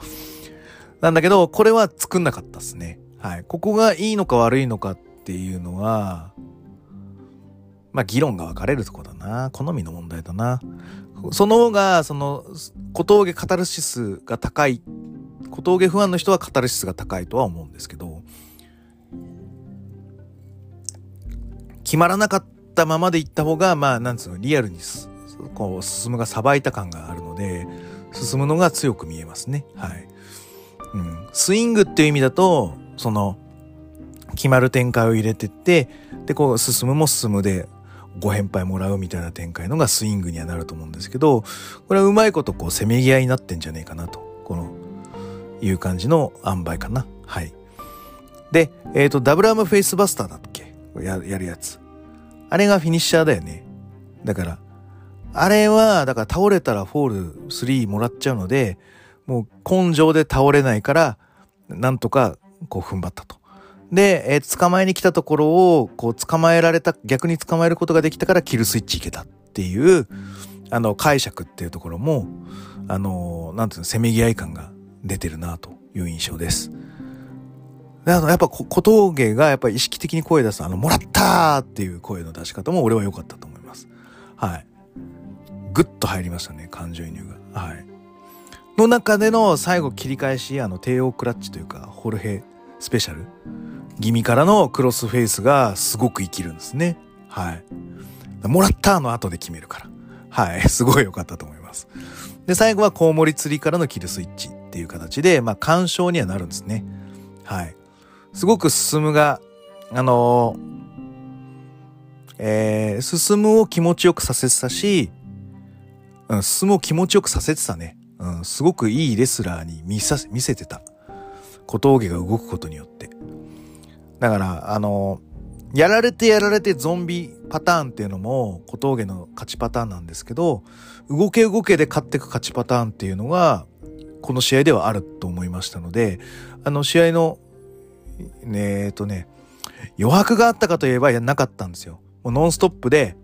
なんだけど、これは作んなかったですね。はい。ここがいいのか悪いのかっていうのは、まあ議論が分かれるとこだな。好みの問題だな。その方が、その、小峠カタルシスが高い小峠不安の人はカタルシスが高いとは思うんですけど決まらなかったままでいった方がまあなんつうのリアルにこう進むがさばいた感があるので進むのが強く見えますねはい、スイングっていう意味だとその決まる展開を入れてってでこう進むも進むでご返杯もらうみたいな展開のがスイングにはなると思うんですけどこれはうまいことこうせめぎ合いになってんじゃねえかなとこのいう感じの塩梅かな。はい。で、えっ、ー、と、ダブルアームフェイスバスターだっけ？ややるやつ。あれがフィニッシャーだよね。だから、あれは、だから倒れたらフォール3もらっちゃうので、もう根性で倒れないから、なんとかこう踏ん張ったと。で、えー、捕まえに来たところを、こう捕まえられた、逆に捕まえることができたからキルスイッチいけたっていう、あの、解釈っていうところも、あの、なんていうの、せめぎ合い感が出てるなという印象です。であの、やっぱ小峠がやっぱ意識的に声出す、あの、もらったーっていう声の出し方も俺は良かったと思います。はい。ぐっと入りましたね、感情移入が。はい。の中での最後切り返し、あの、帝王クラッチというか、ホルヘスペシャル気味からのクロスフェイスがすごく生きるんですね。はい。もらったの後で決めるから。はい。すごい良かったと思います。で、最後はコウモリ釣りからのキルスイッチ。っていう形で、まあ、干渉にはなるんですね。はい。すごく進むが、あのー、えー、進むを気持ちよくさせてたし、うん、進むを気持ちよくさせてたね。ん、すごくいいレスラーに見さ見せてた。小峠が動くことによって。だから、あの、やられてやられてゾンビパターンっていうのも小峠の勝ちパターンなんですけど、動け動けで勝っていく勝ちパターンっていうのが、この試合ではあると思いましたので、あの試合の、え、とね、余白があったかといえばなかったんですよ。もうノンストップで、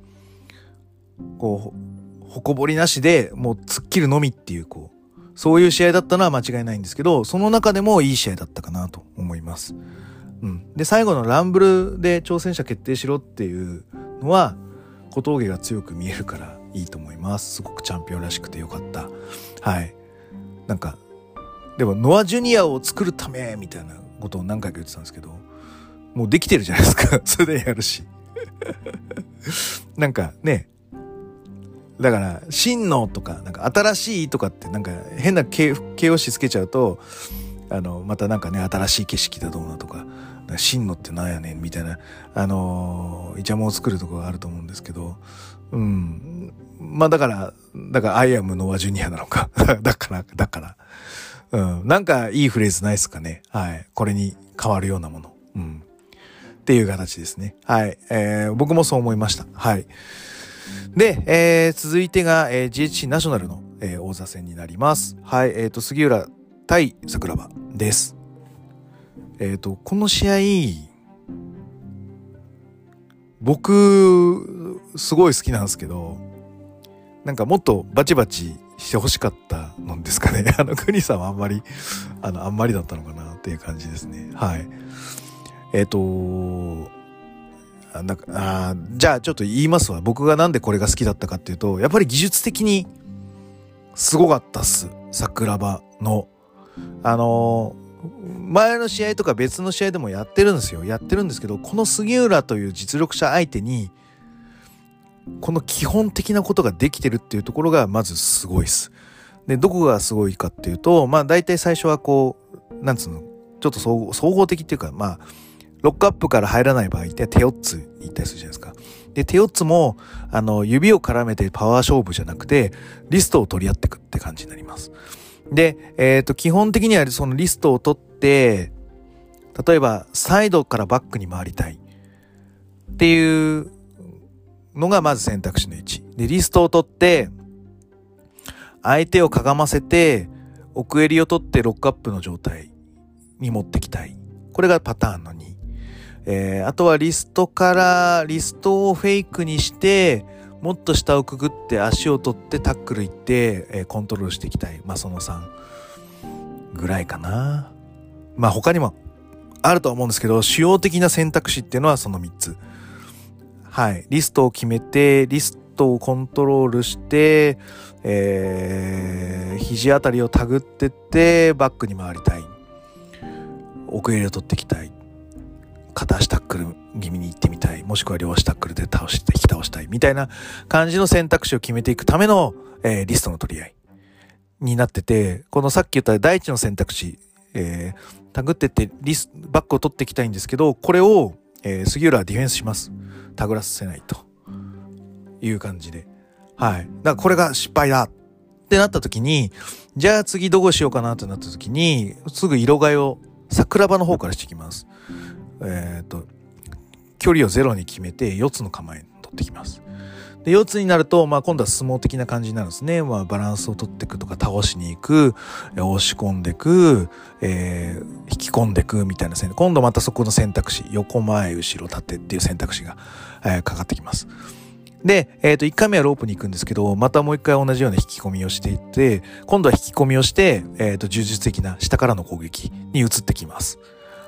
こう、ほこぼりなしで、もう突っ切るのみっていう、こう、そういう試合だったのは間違いないんですけど、その中でもいい試合だったかなと思います。うん。で、最後のランブルで挑戦者決定しろっていうのは、小峠が強く見えるからいいと思います。すごくチャンピオンらしくてよかった。はい。なんかでもノア・ジュニアを作るためみたいなことを何回か言ってたんですけどもうできてるじゃないですか それでやるし なんかねだから真のとかなんか新しいとかってなんか変な形容詞つけちゃうとあのまたなんかね新しい景色だどうなとか真のってなんやねんみたいなあのイチャモンを作るとこがあると思うんですけどうんまあだから、だからアイアムノアジュニアなのか。だから、だから。うん。なんかいいフレーズないですかね。はい。これに変わるようなもの。うん。っていう形ですね。はい。えー、僕もそう思いました。はい。で、えー、続いてが、えー、GHC ナショナルの、えー、王座戦になります。はい。えっ、ー、と、杉浦対桜庭です。えっ、ー、と、この試合、僕、すごい好きなんですけど、なんかもっとバチバチして欲しかったのですかね。あの、クニさんはあんまり、あの、あんまりだったのかなっていう感じですね。はい。えっ、ー、と、なんかあじゃあちょっと言いますわ。僕がなんでこれが好きだったかっていうと、やっぱり技術的にすごかったっす。桜庭の。あの前の試合とか別の試合でもやってるんですよ。やってるんですけど、この杉浦という実力者相手に、この基本的なことができてるっていうところがまずすごいです。で、どこがすごいかっていうと、まあ大体最初はこう、なんつうの、ちょっと総合総合的っていうか、まあ、ロックアップから入らない場合って手4ついったりするじゃないですか。で、手4つも、あの、指を絡めてパワー勝負じゃなくて、リストを取り合っていくって感じになります。で、えっ、ー、と、基本的にはそのリストを取って、例えば、サイドからバックに回りたいっていうのがまず選択肢の1。で、リストを取って、相手をかがませて、奥襟を取ってロックアップの状態に持ってきたい。これがパターンの2。えー、あとはリストから、リストをフェイクにして、もっと下をくぐって足を取ってタックル行って、えー、コントロールしていきたい。まあその3ぐらいかな。まあ他にもあるとは思うんですけど、主要的な選択肢っていうのはその3つ。はい。リストを決めて、リストをコントロールして、えー、肘あたりを手繰ってって、バックに回りたい。奥襟を取っていきたい。片足タックル気味に行ってみたい。もしくは両足タックルで倒して、引き倒したい。みたいな感じの選択肢を決めていくための、えー、リストの取り合いになってて、このさっき言った第一の選択肢、えー、タグってってリス、バックを取っていきたいんですけど、これを、えー、杉浦はディフェンスします。タグらせないと。いう感じで。はい。だからこれが失敗だってなった時に、じゃあ次どうしようかなってなった時に、すぐ色替えを桜庭の方からしていきます。え、ー、と、距離をゼロに決めて4つの構えに取ってきます。で、4つになると、まあ今度は相撲的な感じになるんですね。まあバランスを取っていくとか、倒しに行く、押し込んでいく、えー、引き込んでいくみたいな選択。今度またそこの選択肢、横前、後ろ、縦っていう選択肢が、えー、かかってきます。で、えっ、ー、と、1回目はロープに行くんですけど、またもう一回同じような引き込みをしていって、今度は引き込みをして、えっ、ー、と、呪術的な下からの攻撃に移ってきます。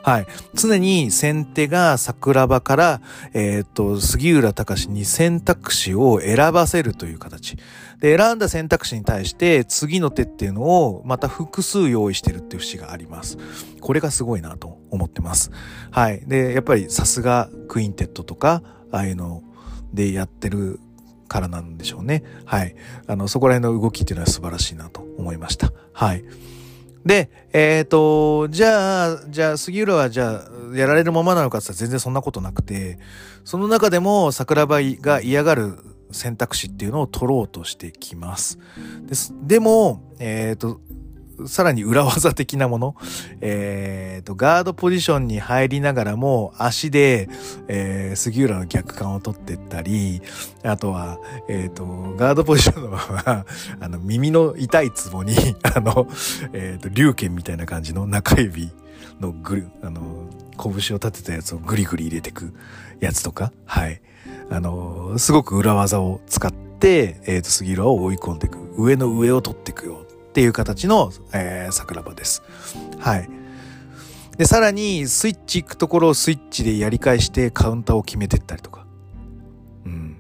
はい。常に先手が桜庭から、えっ、と、杉浦隆に選択肢を選ばせるという形。で、選んだ選択肢に対して次の手っていうのをまた複数用意してるっていう節があります。これがすごいなと思ってます。はい。で、やっぱりさすがクインテットとか、ああいうのでやってるからなんでしょうね。はい。あの、そこら辺の動きっていうのは素晴らしいなと思いました。はい。で、えっ、ー、と、じゃあ、じゃあ、杉浦はじゃあ、やられるままなのかって言ったら全然そんなことなくて、その中でも桜庭が嫌がる選択肢っていうのを取ろうとしてきます。です。でも、えっ、ー、と、さらに裏技的なもの、えっ、ー、と、ガードポジションに入りながらも足で、えー、杉浦の逆感を取ってったり、あとは、えっ、ー、と、ガードポジションのまま、あの、耳の痛いツボに、あの、えっ、ー、と、龍剣みたいな感じの中指のぐる、あの、拳を立てたやつをグリグリ入れてくやつとか、はい。あの、すごく裏技を使って、えっ、と、杉浦を追い込んでいく。上の上を取っていくよっていう形の、えー、桜庭です。はい。で、さらに、スイッチ行くところをスイッチでやり返してカウンターを決めてったりとか。うん。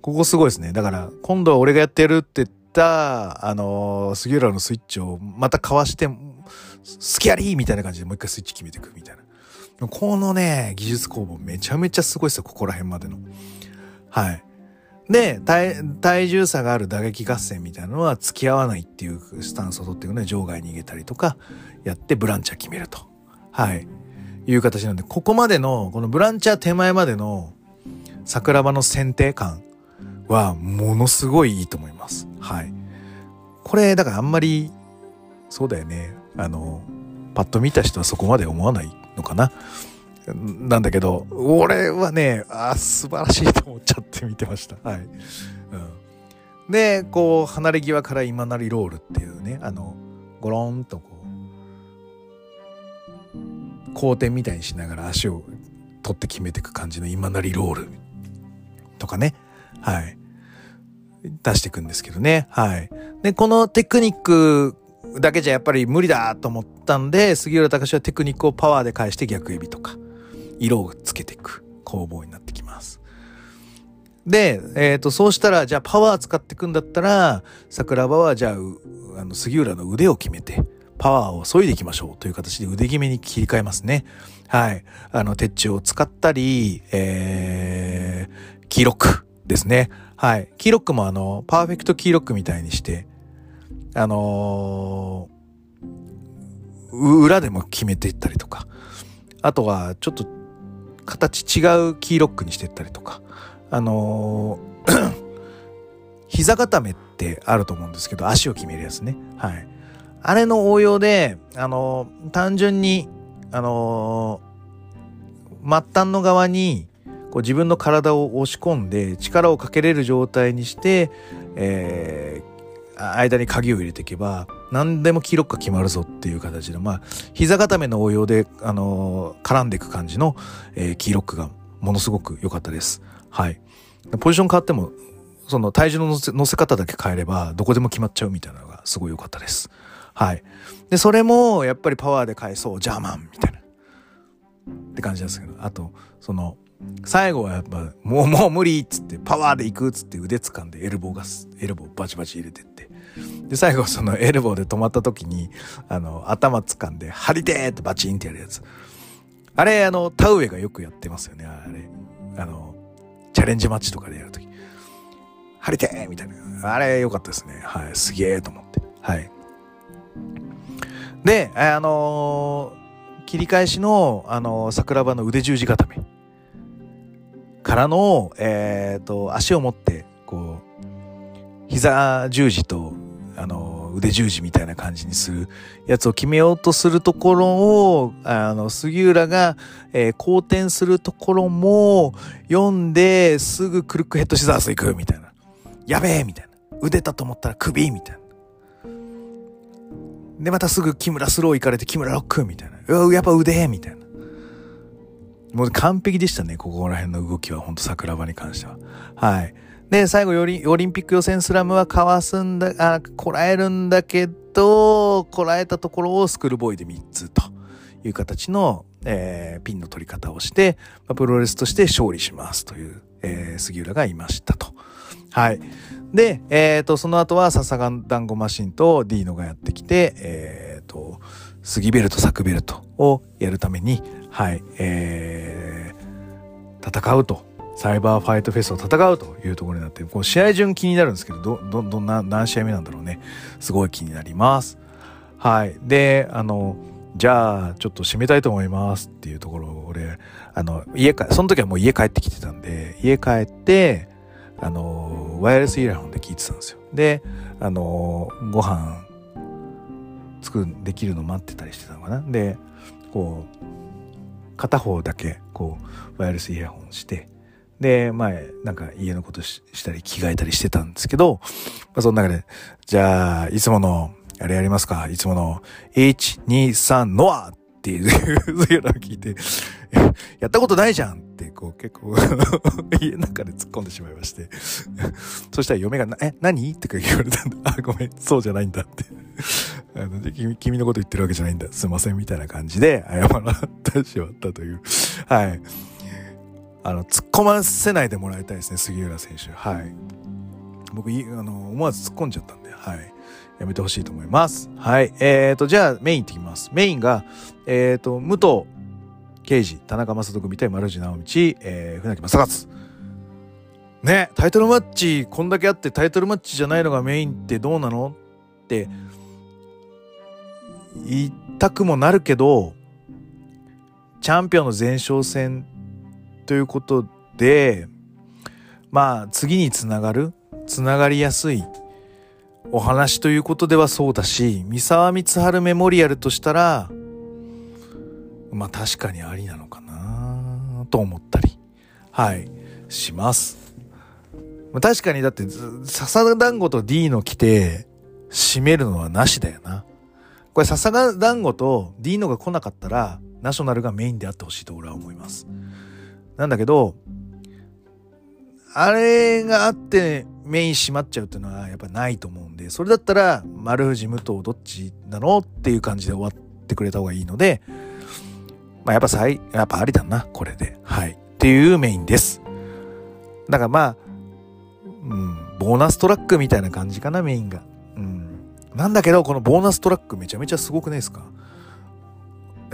ここすごいですね。だから、今度は俺がやってやるって言った、あのー、杉浦のスイッチをまたかわして、好きやりみたいな感じでもう一回スイッチ決めていくみたいな。このね、技術攻防めちゃめちゃすごいですよ、ここら辺までの。はい。で体重差がある打撃合戦みたいなのは付き合わないっていうスタンスを取っていくね。場外逃げたりとかやってブランチャー決めると。はい。いう形なんでここまでのこのブランチャー手前までの桜庭の選定感はものすごいいいと思います。はい。これだからあんまりそうだよね。あのパッと見た人はそこまで思わないのかな。なんだけど、俺はね、あ素晴らしいと思っちゃって見てました。はい。うん、で、こう、離れ際から今なりロールっていうね、あの、ゴロンとこう、後転みたいにしながら足を取って決めていく感じの今なりロールとかね。はい。出していくんですけどね。はい。で、このテクニックだけじゃやっぱり無理だと思ったんで、杉浦隆はテクニックをパワーで返して逆指とか、色をつけていく攻防になってきます。で、えっ、ー、と、そうしたら、じゃあパワー使っていくんだったら、桜庭はじゃあ、あの、杉浦の腕を決めて、パワーを削いでいきましょうという形で腕決めに切り替えますね。はい。あの、鉄柱を使ったり、えー、キーロックですね。はい。キーロックもあの、パーフェクトキーロックみたいにして、あのー、裏でも決めていったりとか、あとはちょっと形違うキーロックにしていったりとか、あのー、膝固めってあると思うんですけど、足を決めるやつね。はい。あれの応用で、あのー、単純に、あの末端の側に、こう自分の体を押し込んで力をかけれる状態にして、えー、間に鍵を入れていけば何でも黄色く決まるぞっていう形でまあ膝固めの応用で、あのー、絡んでいく感じの、えー、キーロックがものすごく良かったです。はい。ポジション変わってもその体重の乗せ方だけ変えればどこでも決まっちゃうみたいなのがすごい良かったです。はい。で、それもやっぱりパワーで返そう、ジャーマンみたいな。って感じなんですけど、あと、その、最後はやっぱ、もうもう無理っつって、パワーで行くっつって腕掴んでエルボーガス、エルボーバチバチ入れてって。で、最後その エルボーで止まった時に、あの、頭掴んで、張りてってバチンってやるやつ。あれ、あの、田植えがよくやってますよね、あれ。あの、チャレンジマッチとかでやるとき。張りてみたいな。あれ、良かったですね。はい、すげえと思って。はい。で、あのー、切り返しの、あのー、桜庭の腕十字固め。からの、えっ、ー、と、足を持って、こう、膝十字と、あの、腕十字みたいな感じにするやつを決めようとするところを、あの、杉浦が、えー、好転するところも、読んで、すぐクルックヘッドシザース行く、みたいな。やべえみたいな。腕だと思ったら首みたいな。で、またすぐ木村スロー行かれて木村ロックみたいな。うわ、やっぱ腕みたいな。もう完璧でしたね、ここら辺の動きは、ほんと桜庭に関しては。はい。で、最後オリ、オリンピック予選スラムはかわすんだ、あ、こらえるんだけど、こらえたところをスクールボーイで3つという形の、えー、ピンの取り方をして、まあ、プロレスとして勝利しますという、えー、杉浦がいましたと。はい。で、えっ、ー、と、その後は笹が団子マシンとディーノがやってきて、えっ、ー、と、杉ベルト、サクベルトをやるために、はい、えー、戦うと。サイバーファイトフェスを戦うというところになって、こう試合順気になるんですけど、ど、ど、どんな、何試合目なんだろうね。すごい気になります。はい。で、あの、じゃあ、ちょっと締めたいと思いますっていうところを、俺、あの、家か、その時はもう家帰ってきてたんで、家帰って、あの、ワイヤレスイヤホンで聞いてたんですよ。で、あの、ご飯、作る、できるの待ってたりしてたのかな。で、こう、片方だけ、こう、ワイヤレスイヤホンして、で、前、なんか家のことしたり着替えたりしてたんですけど、まあ、その中で、じゃあ、いつもの、あれやりますか？いつもの、1、2、3、ノアっていう、そういうのを聞いて、やったことないじゃんって、こう結構 家の中で突っ込んでしまいましてそしたら嫁が、え、何？ってか言われたんで、あ、ごめん、そうじゃないんだってあの君。君のこと言ってるわけじゃないんだ。すいません、みたいな感じで謝らってしまったという。はい。あの、突っ込ませないでもらいたいですね、杉浦選手。はい。僕、あの、思わず突っ込んじゃったんで、はい。やめてほしいと思います。はい。えーと、じゃあメインいってきます。メインが、えーと、武藤刑事、田中正人組対丸地直道、えー、船木正勝。ね、タイトルマッチ、こんだけあってタイトルマッチじゃないのがメインってどうなの？って言いたくもなるけど、チャンピオンの前哨戦ということで、まあ次につながる、つながりやすいお話ということではそうだし、三沢光晴メモリアルとしたら、まあ確かにありなのかなと思ったり、はい、します。確かにだって、笹団子と D の来て、締めるのはなしだよな。これ笹団子と D のが来なかったら、ナショナルがメインであってほしいと俺は思います。なんだけど、あれがあってメイン閉まっちゃうっていうのはやっぱないと思うんで、それだったら丸藤武藤どっちなのっていう感じで終わってくれた方がいいので、まあやっぱ最、やっぱありだな、これで。はい。っていうメインです。だからまあ、うん、ボーナストラックみたいな感じかな、メインが。うん。なんだけど、このボーナストラックめちゃめちゃすごくないですか？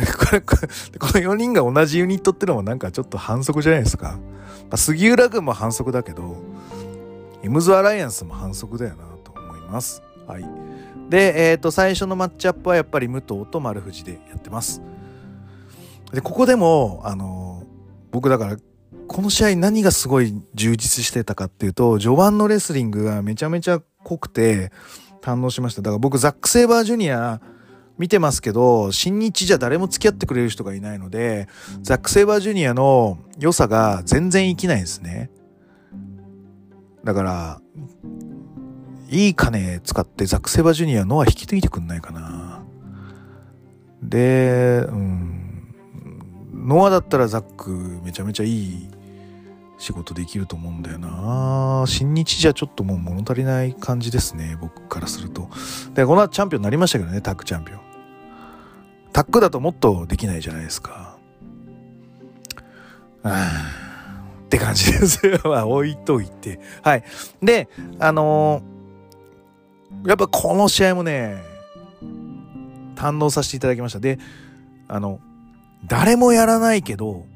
これ、この4人が同じユニットってのもなんかちょっと反則じゃないですか。まあ、杉浦君も反則だけど、エムズアライアンスも反則だよなと思います。はい。で、えっ、ー、と、最初のマッチアップはやっぱり武藤と丸藤でやってます。で、ここでも、あの、僕だから、この試合何がすごい充実してたかっていうと、序盤のレスリングがめちゃめちゃ濃くて堪能しました。だから僕、ザック・セイバージュニア見てますけど、新日じゃ誰も付き合ってくれる人がいないので、ザック・セイバージュニアの良さが全然生きないんですね。だから、いい金使ってザック・セイバージュニアのは引き継いでくんないかな。で、うん。ノアだったらザックめちゃめちゃいい仕事できると思うんだよな新日じゃちょっともう物足りない感じですね僕からするとでこの後チャンピオンになりましたけどねタッグチャンピオンタックだともっとできないじゃないですか。って感じです。まあ置いといて。はい。で、あのー、やっぱこの試合もね、堪能させていただきました。で、あの、誰もやらないけど、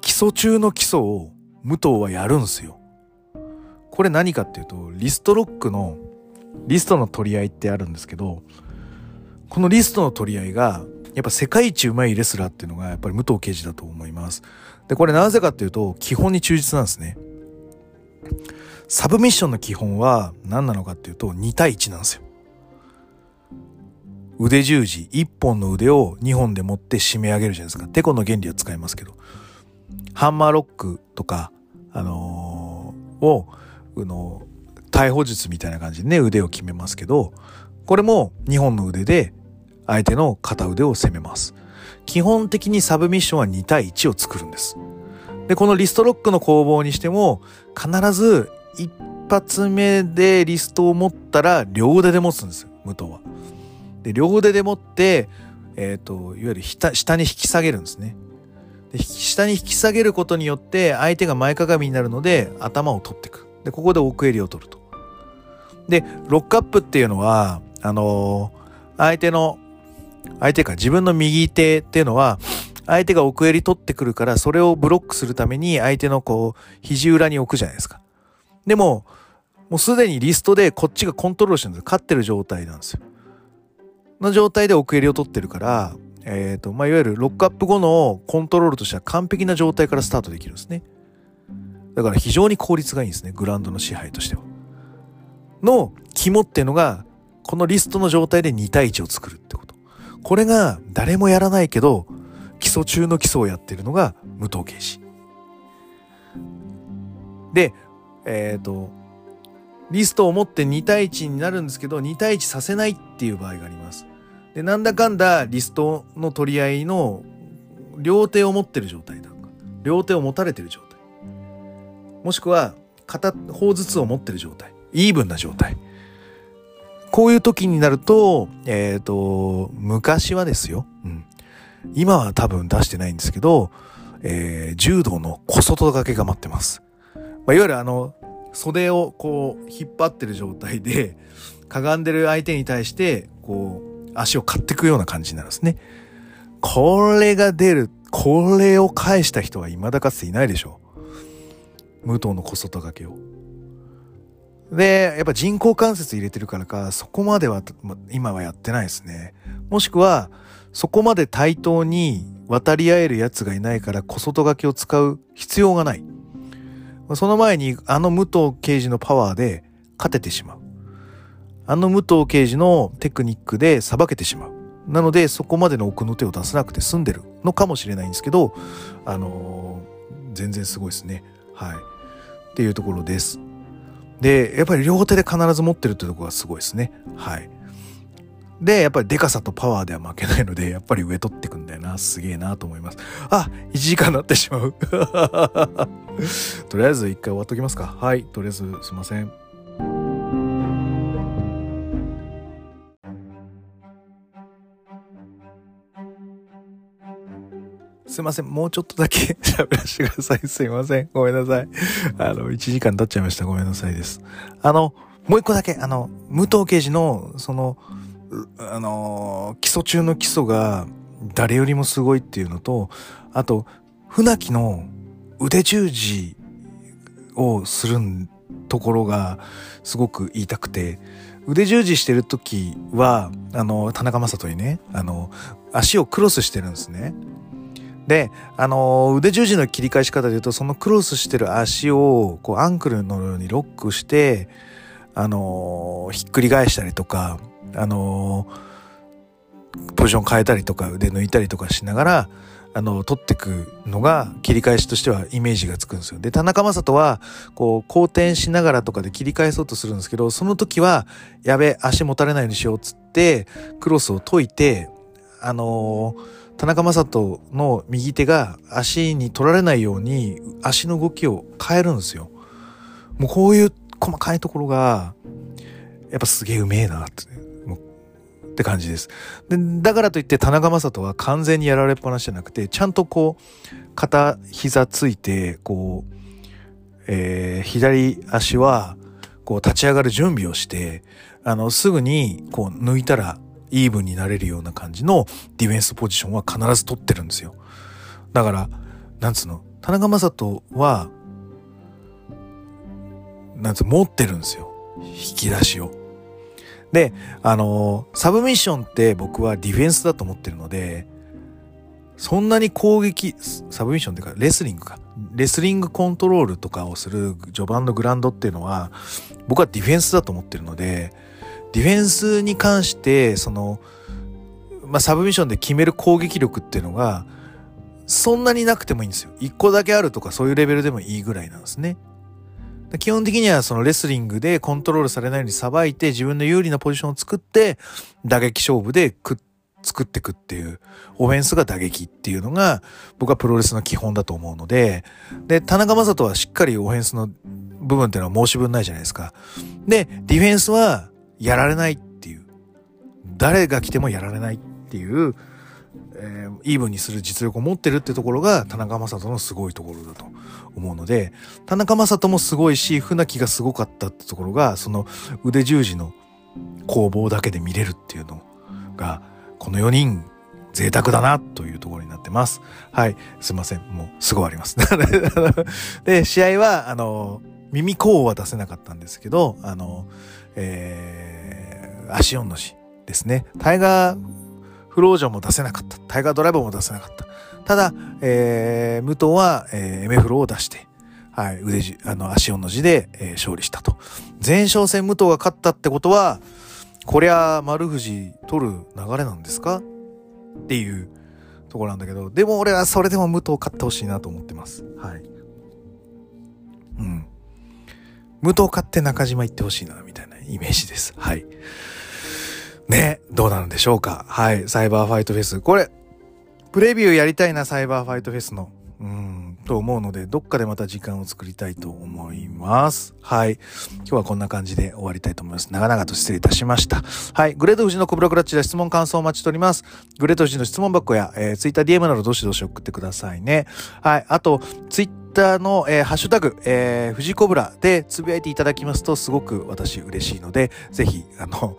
基礎中の基礎を武藤はやるんすよ。これ何かっていうと、リストロックの、リストの取り合いってあるんですけど、このリストの取り合いが、やっぱ世界一うまいレスラーっていうのがやっぱり武藤敬司だと思います。で、これなぜかっていうと、基本に忠実なんですね。サブミッションの基本は何なのかっていうと、2対1なんですよ。腕十字、1本の腕を2本で持って締め上げるじゃないですか。テコの原理は使いますけど。ハンマーロックとか、あのー、を、あの逮捕術みたいな感じでね、腕を決めますけど、これも2本の腕で相手の片腕を攻めます。基本的にサブミッションは2対1を作るんです。で、このリストロックの攻防にしても、必ず一発目でリストを持ったら両腕で持つんですよ、武藤は。で、両腕で持って、えっ、ー、と、いわゆる下に引き下げるんですね。で、下に引き下げることによって相手が前かがみになるので頭を取っていく。で、ここで奥襟を取ると。で、ロックアップっていうのは、あのー、相手の、相手か自分の右手っていうのは、相手が奥襟取ってくるから、それをブロックするために相手のこう、肘裏に置くじゃないですか。でも、もうすでにリストでこっちがコントロールしてるんですよ勝ってる状態なんですよ。の状態で奥襟を取ってるから、えっ、ー、と、まあ、いわゆるロックアップ後のコントロールとしては完璧な状態からスタートできるんですね。だから非常に効率がいいんですね、グラウンドの支配としては。の肝っていうのが、このリストの状態で2対1を作るってこと。これが誰もやらないけど、基礎中の基礎をやってるのが無統計士。で、えっ、ー、と、リストを持って2対1になるんですけど、2対1させないっていう場合があります。で、なんだかんだリストの取り合いの両手を持ってる状態だ両手を持たれてる状態。もしくは片方ずつを持ってる状態。イーブンな状態。こういう時になると、えっ、ー、と、昔はですよ。うん。今は多分出してないんですけど、えー、柔道の小外掛けが待ってます。まあ、いわゆるあの、袖をこう、引っ張ってる状態で、かがんでる相手に対して、こう、足を買っていくような感じになるんですね。これが出る、これを返した人は未だかつていないでしょう。武藤の小外掛けを。で、やっぱ人工関節入れてるからか、そこまでは、今はやってないですね。もしくは、そこまで対等に渡り合える奴がいないから小外掛けを使う必要がない。その前にあの武藤刑事のパワーで勝ててしまう。あの武藤刑事のテクニックで裁けてしまう。なのでそこまでの奥の手を出さなくて済んでるのかもしれないんですけど、あのー、全然すごいですね。はい。っていうところです。で、やっぱり両手で必ず持ってるってとこがすごいですね。はい。で、やっぱりデカさとパワーでは負けないので、やっぱり上取ってくんだよな。すげえなと思います。あ、1時間なってしまう。とりあえず一回終わっときますか。はい。とりあえずすいません。すいません。もうちょっとだけ 喋らせてください。すいません。ごめんなさい。あの、1時間経っちゃいました。ごめんなさいです。あの、もう一個だけ、あの、武藤刑事の、その、あの、基礎中の基礎が誰よりもすごいっていうのと、あと、船木の腕十字をするところがすごく言いたくて、腕十字してる時は、あの、田中正人にね、あの、足をクロスしてるんですね。で、あの腕十字の切り返し方で言うと、そのクロスしてる足を、こう、アンクルのようにロックして、あのひっくり返したりとか、あのポジション変えたりとか、腕抜いたりとかしながら、あの、取っていくのが切り返しとしてはイメージがつくんですよ。で、田中正人は、こう、後転しながらとかで切り返そうとするんですけど、その時は、やべ、足持たれないようにしようっつって、クロスを解いて、あのー田中正人の右手が足に取られないように足の動きを変えるんですよ。もうこういう細かいところが、やっぱすげえうめえなって、って感じです。で、だからといって田中正人は完全にやられっぱなしじゃなくて、ちゃんとこう、片膝ついて、こう、えー、左足は、こう立ち上がる準備をして、あの、すぐに、こう、抜いたら、イーブンになれるような感じのディフェンスポジションは必ず取ってるんですよ。だから、なんつうの、田中正人は、なんつう持ってるんですよ。引き出しを。で、あのサブミッションって僕はディフェンスだと思ってるので、そんなに攻撃、サブミッションっていうか、レスリングか。レスリングコントロールとかをする序盤のグラウンドっていうのは、僕はディフェンスだと思ってるので、ディフェンスに関して、その、まあ、サブミッションで決める攻撃力っていうのが、そんなになくてもいいんですよ。一個だけあるとかそういうレベルでもいいぐらいなんですね。基本的にはそのレスリングでコントロールされないようにさばいて自分の有利なポジションを作って打撃勝負でく作っていくっていうオフェンスが打撃っていうのが僕はプロレスの基本だと思うのでで田中将人はしっかりオフェンスの部分っていうのは申し分ないじゃないですかでディフェンスはやられないっていう、誰が来てもやられないっていう、えー、イーブンにする実力を持ってるってところが田中将人のすごいところだと思うので、田中将人もすごいし、船木がすごかったってところが、その腕十字の攻防だけで見れるっていうのが、この4人贅沢だなというところになってます。はい。すいません。もうすぐ終わります。で、試合は、あの、耳コーは出せなかったんですけど、あの、えー、足音の字ですね。タイガーフロージョンも出せなかった。タイガードライバーも出せなかった。ただ、えー、武藤は、えー、エメフロを出して、はい、腕じ、あの、足音の字で、えー、勝利したと。前哨戦武藤が勝ったってことは、こりゃ丸藤取る流れなんですか？っていうところなんだけど、でも俺はそれでも武藤勝ってほしいなと思ってます。はい。うん。武藤勝って中島行ってほしいな、みたいな。イメージです。はい。ね、どうなるんでしょうか。はい、サイバーファイトフェス。これ、プレビューやりたいな、サイバーファイトフェスの。うん、と思うので、どっかでまた時間を作りたいと思います。はい。今日はこんな感じで終わりたいと思います。長々と失礼いたしました。はい。グレート富士のコブラクラッチで質問感想をお待ちしております。グレート富士の質問箱や、えー、ツイッター DM などどしどし送ってくださいね。はい。あと、ツイッターの、えー、ハッシュタグ、えー、富士コブラでつぶやいていただきますとすごく私嬉しいので、ぜひ、あの、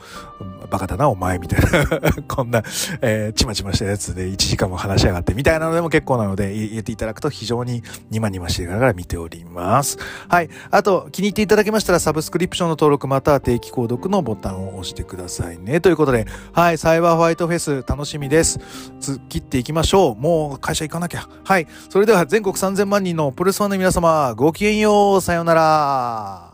バカだな、お前、みたいな こんな、えー、ちまちましたやつで1時間も話しやがって、みたいなのでも結構なので、言っていただくと非常にニマニマしながら見ております。はい。あと、気に入っていただけましたら、サブスクリプションの登録または定期購読のボタンを押してくださいね。ということで、はい、サイバーファイトフェス楽しみです。突っ切っていきましょう。もう会社行かなきゃ。はい。それでは全国3000万人のプレスファンの皆様、ごきげんよう。さようなら。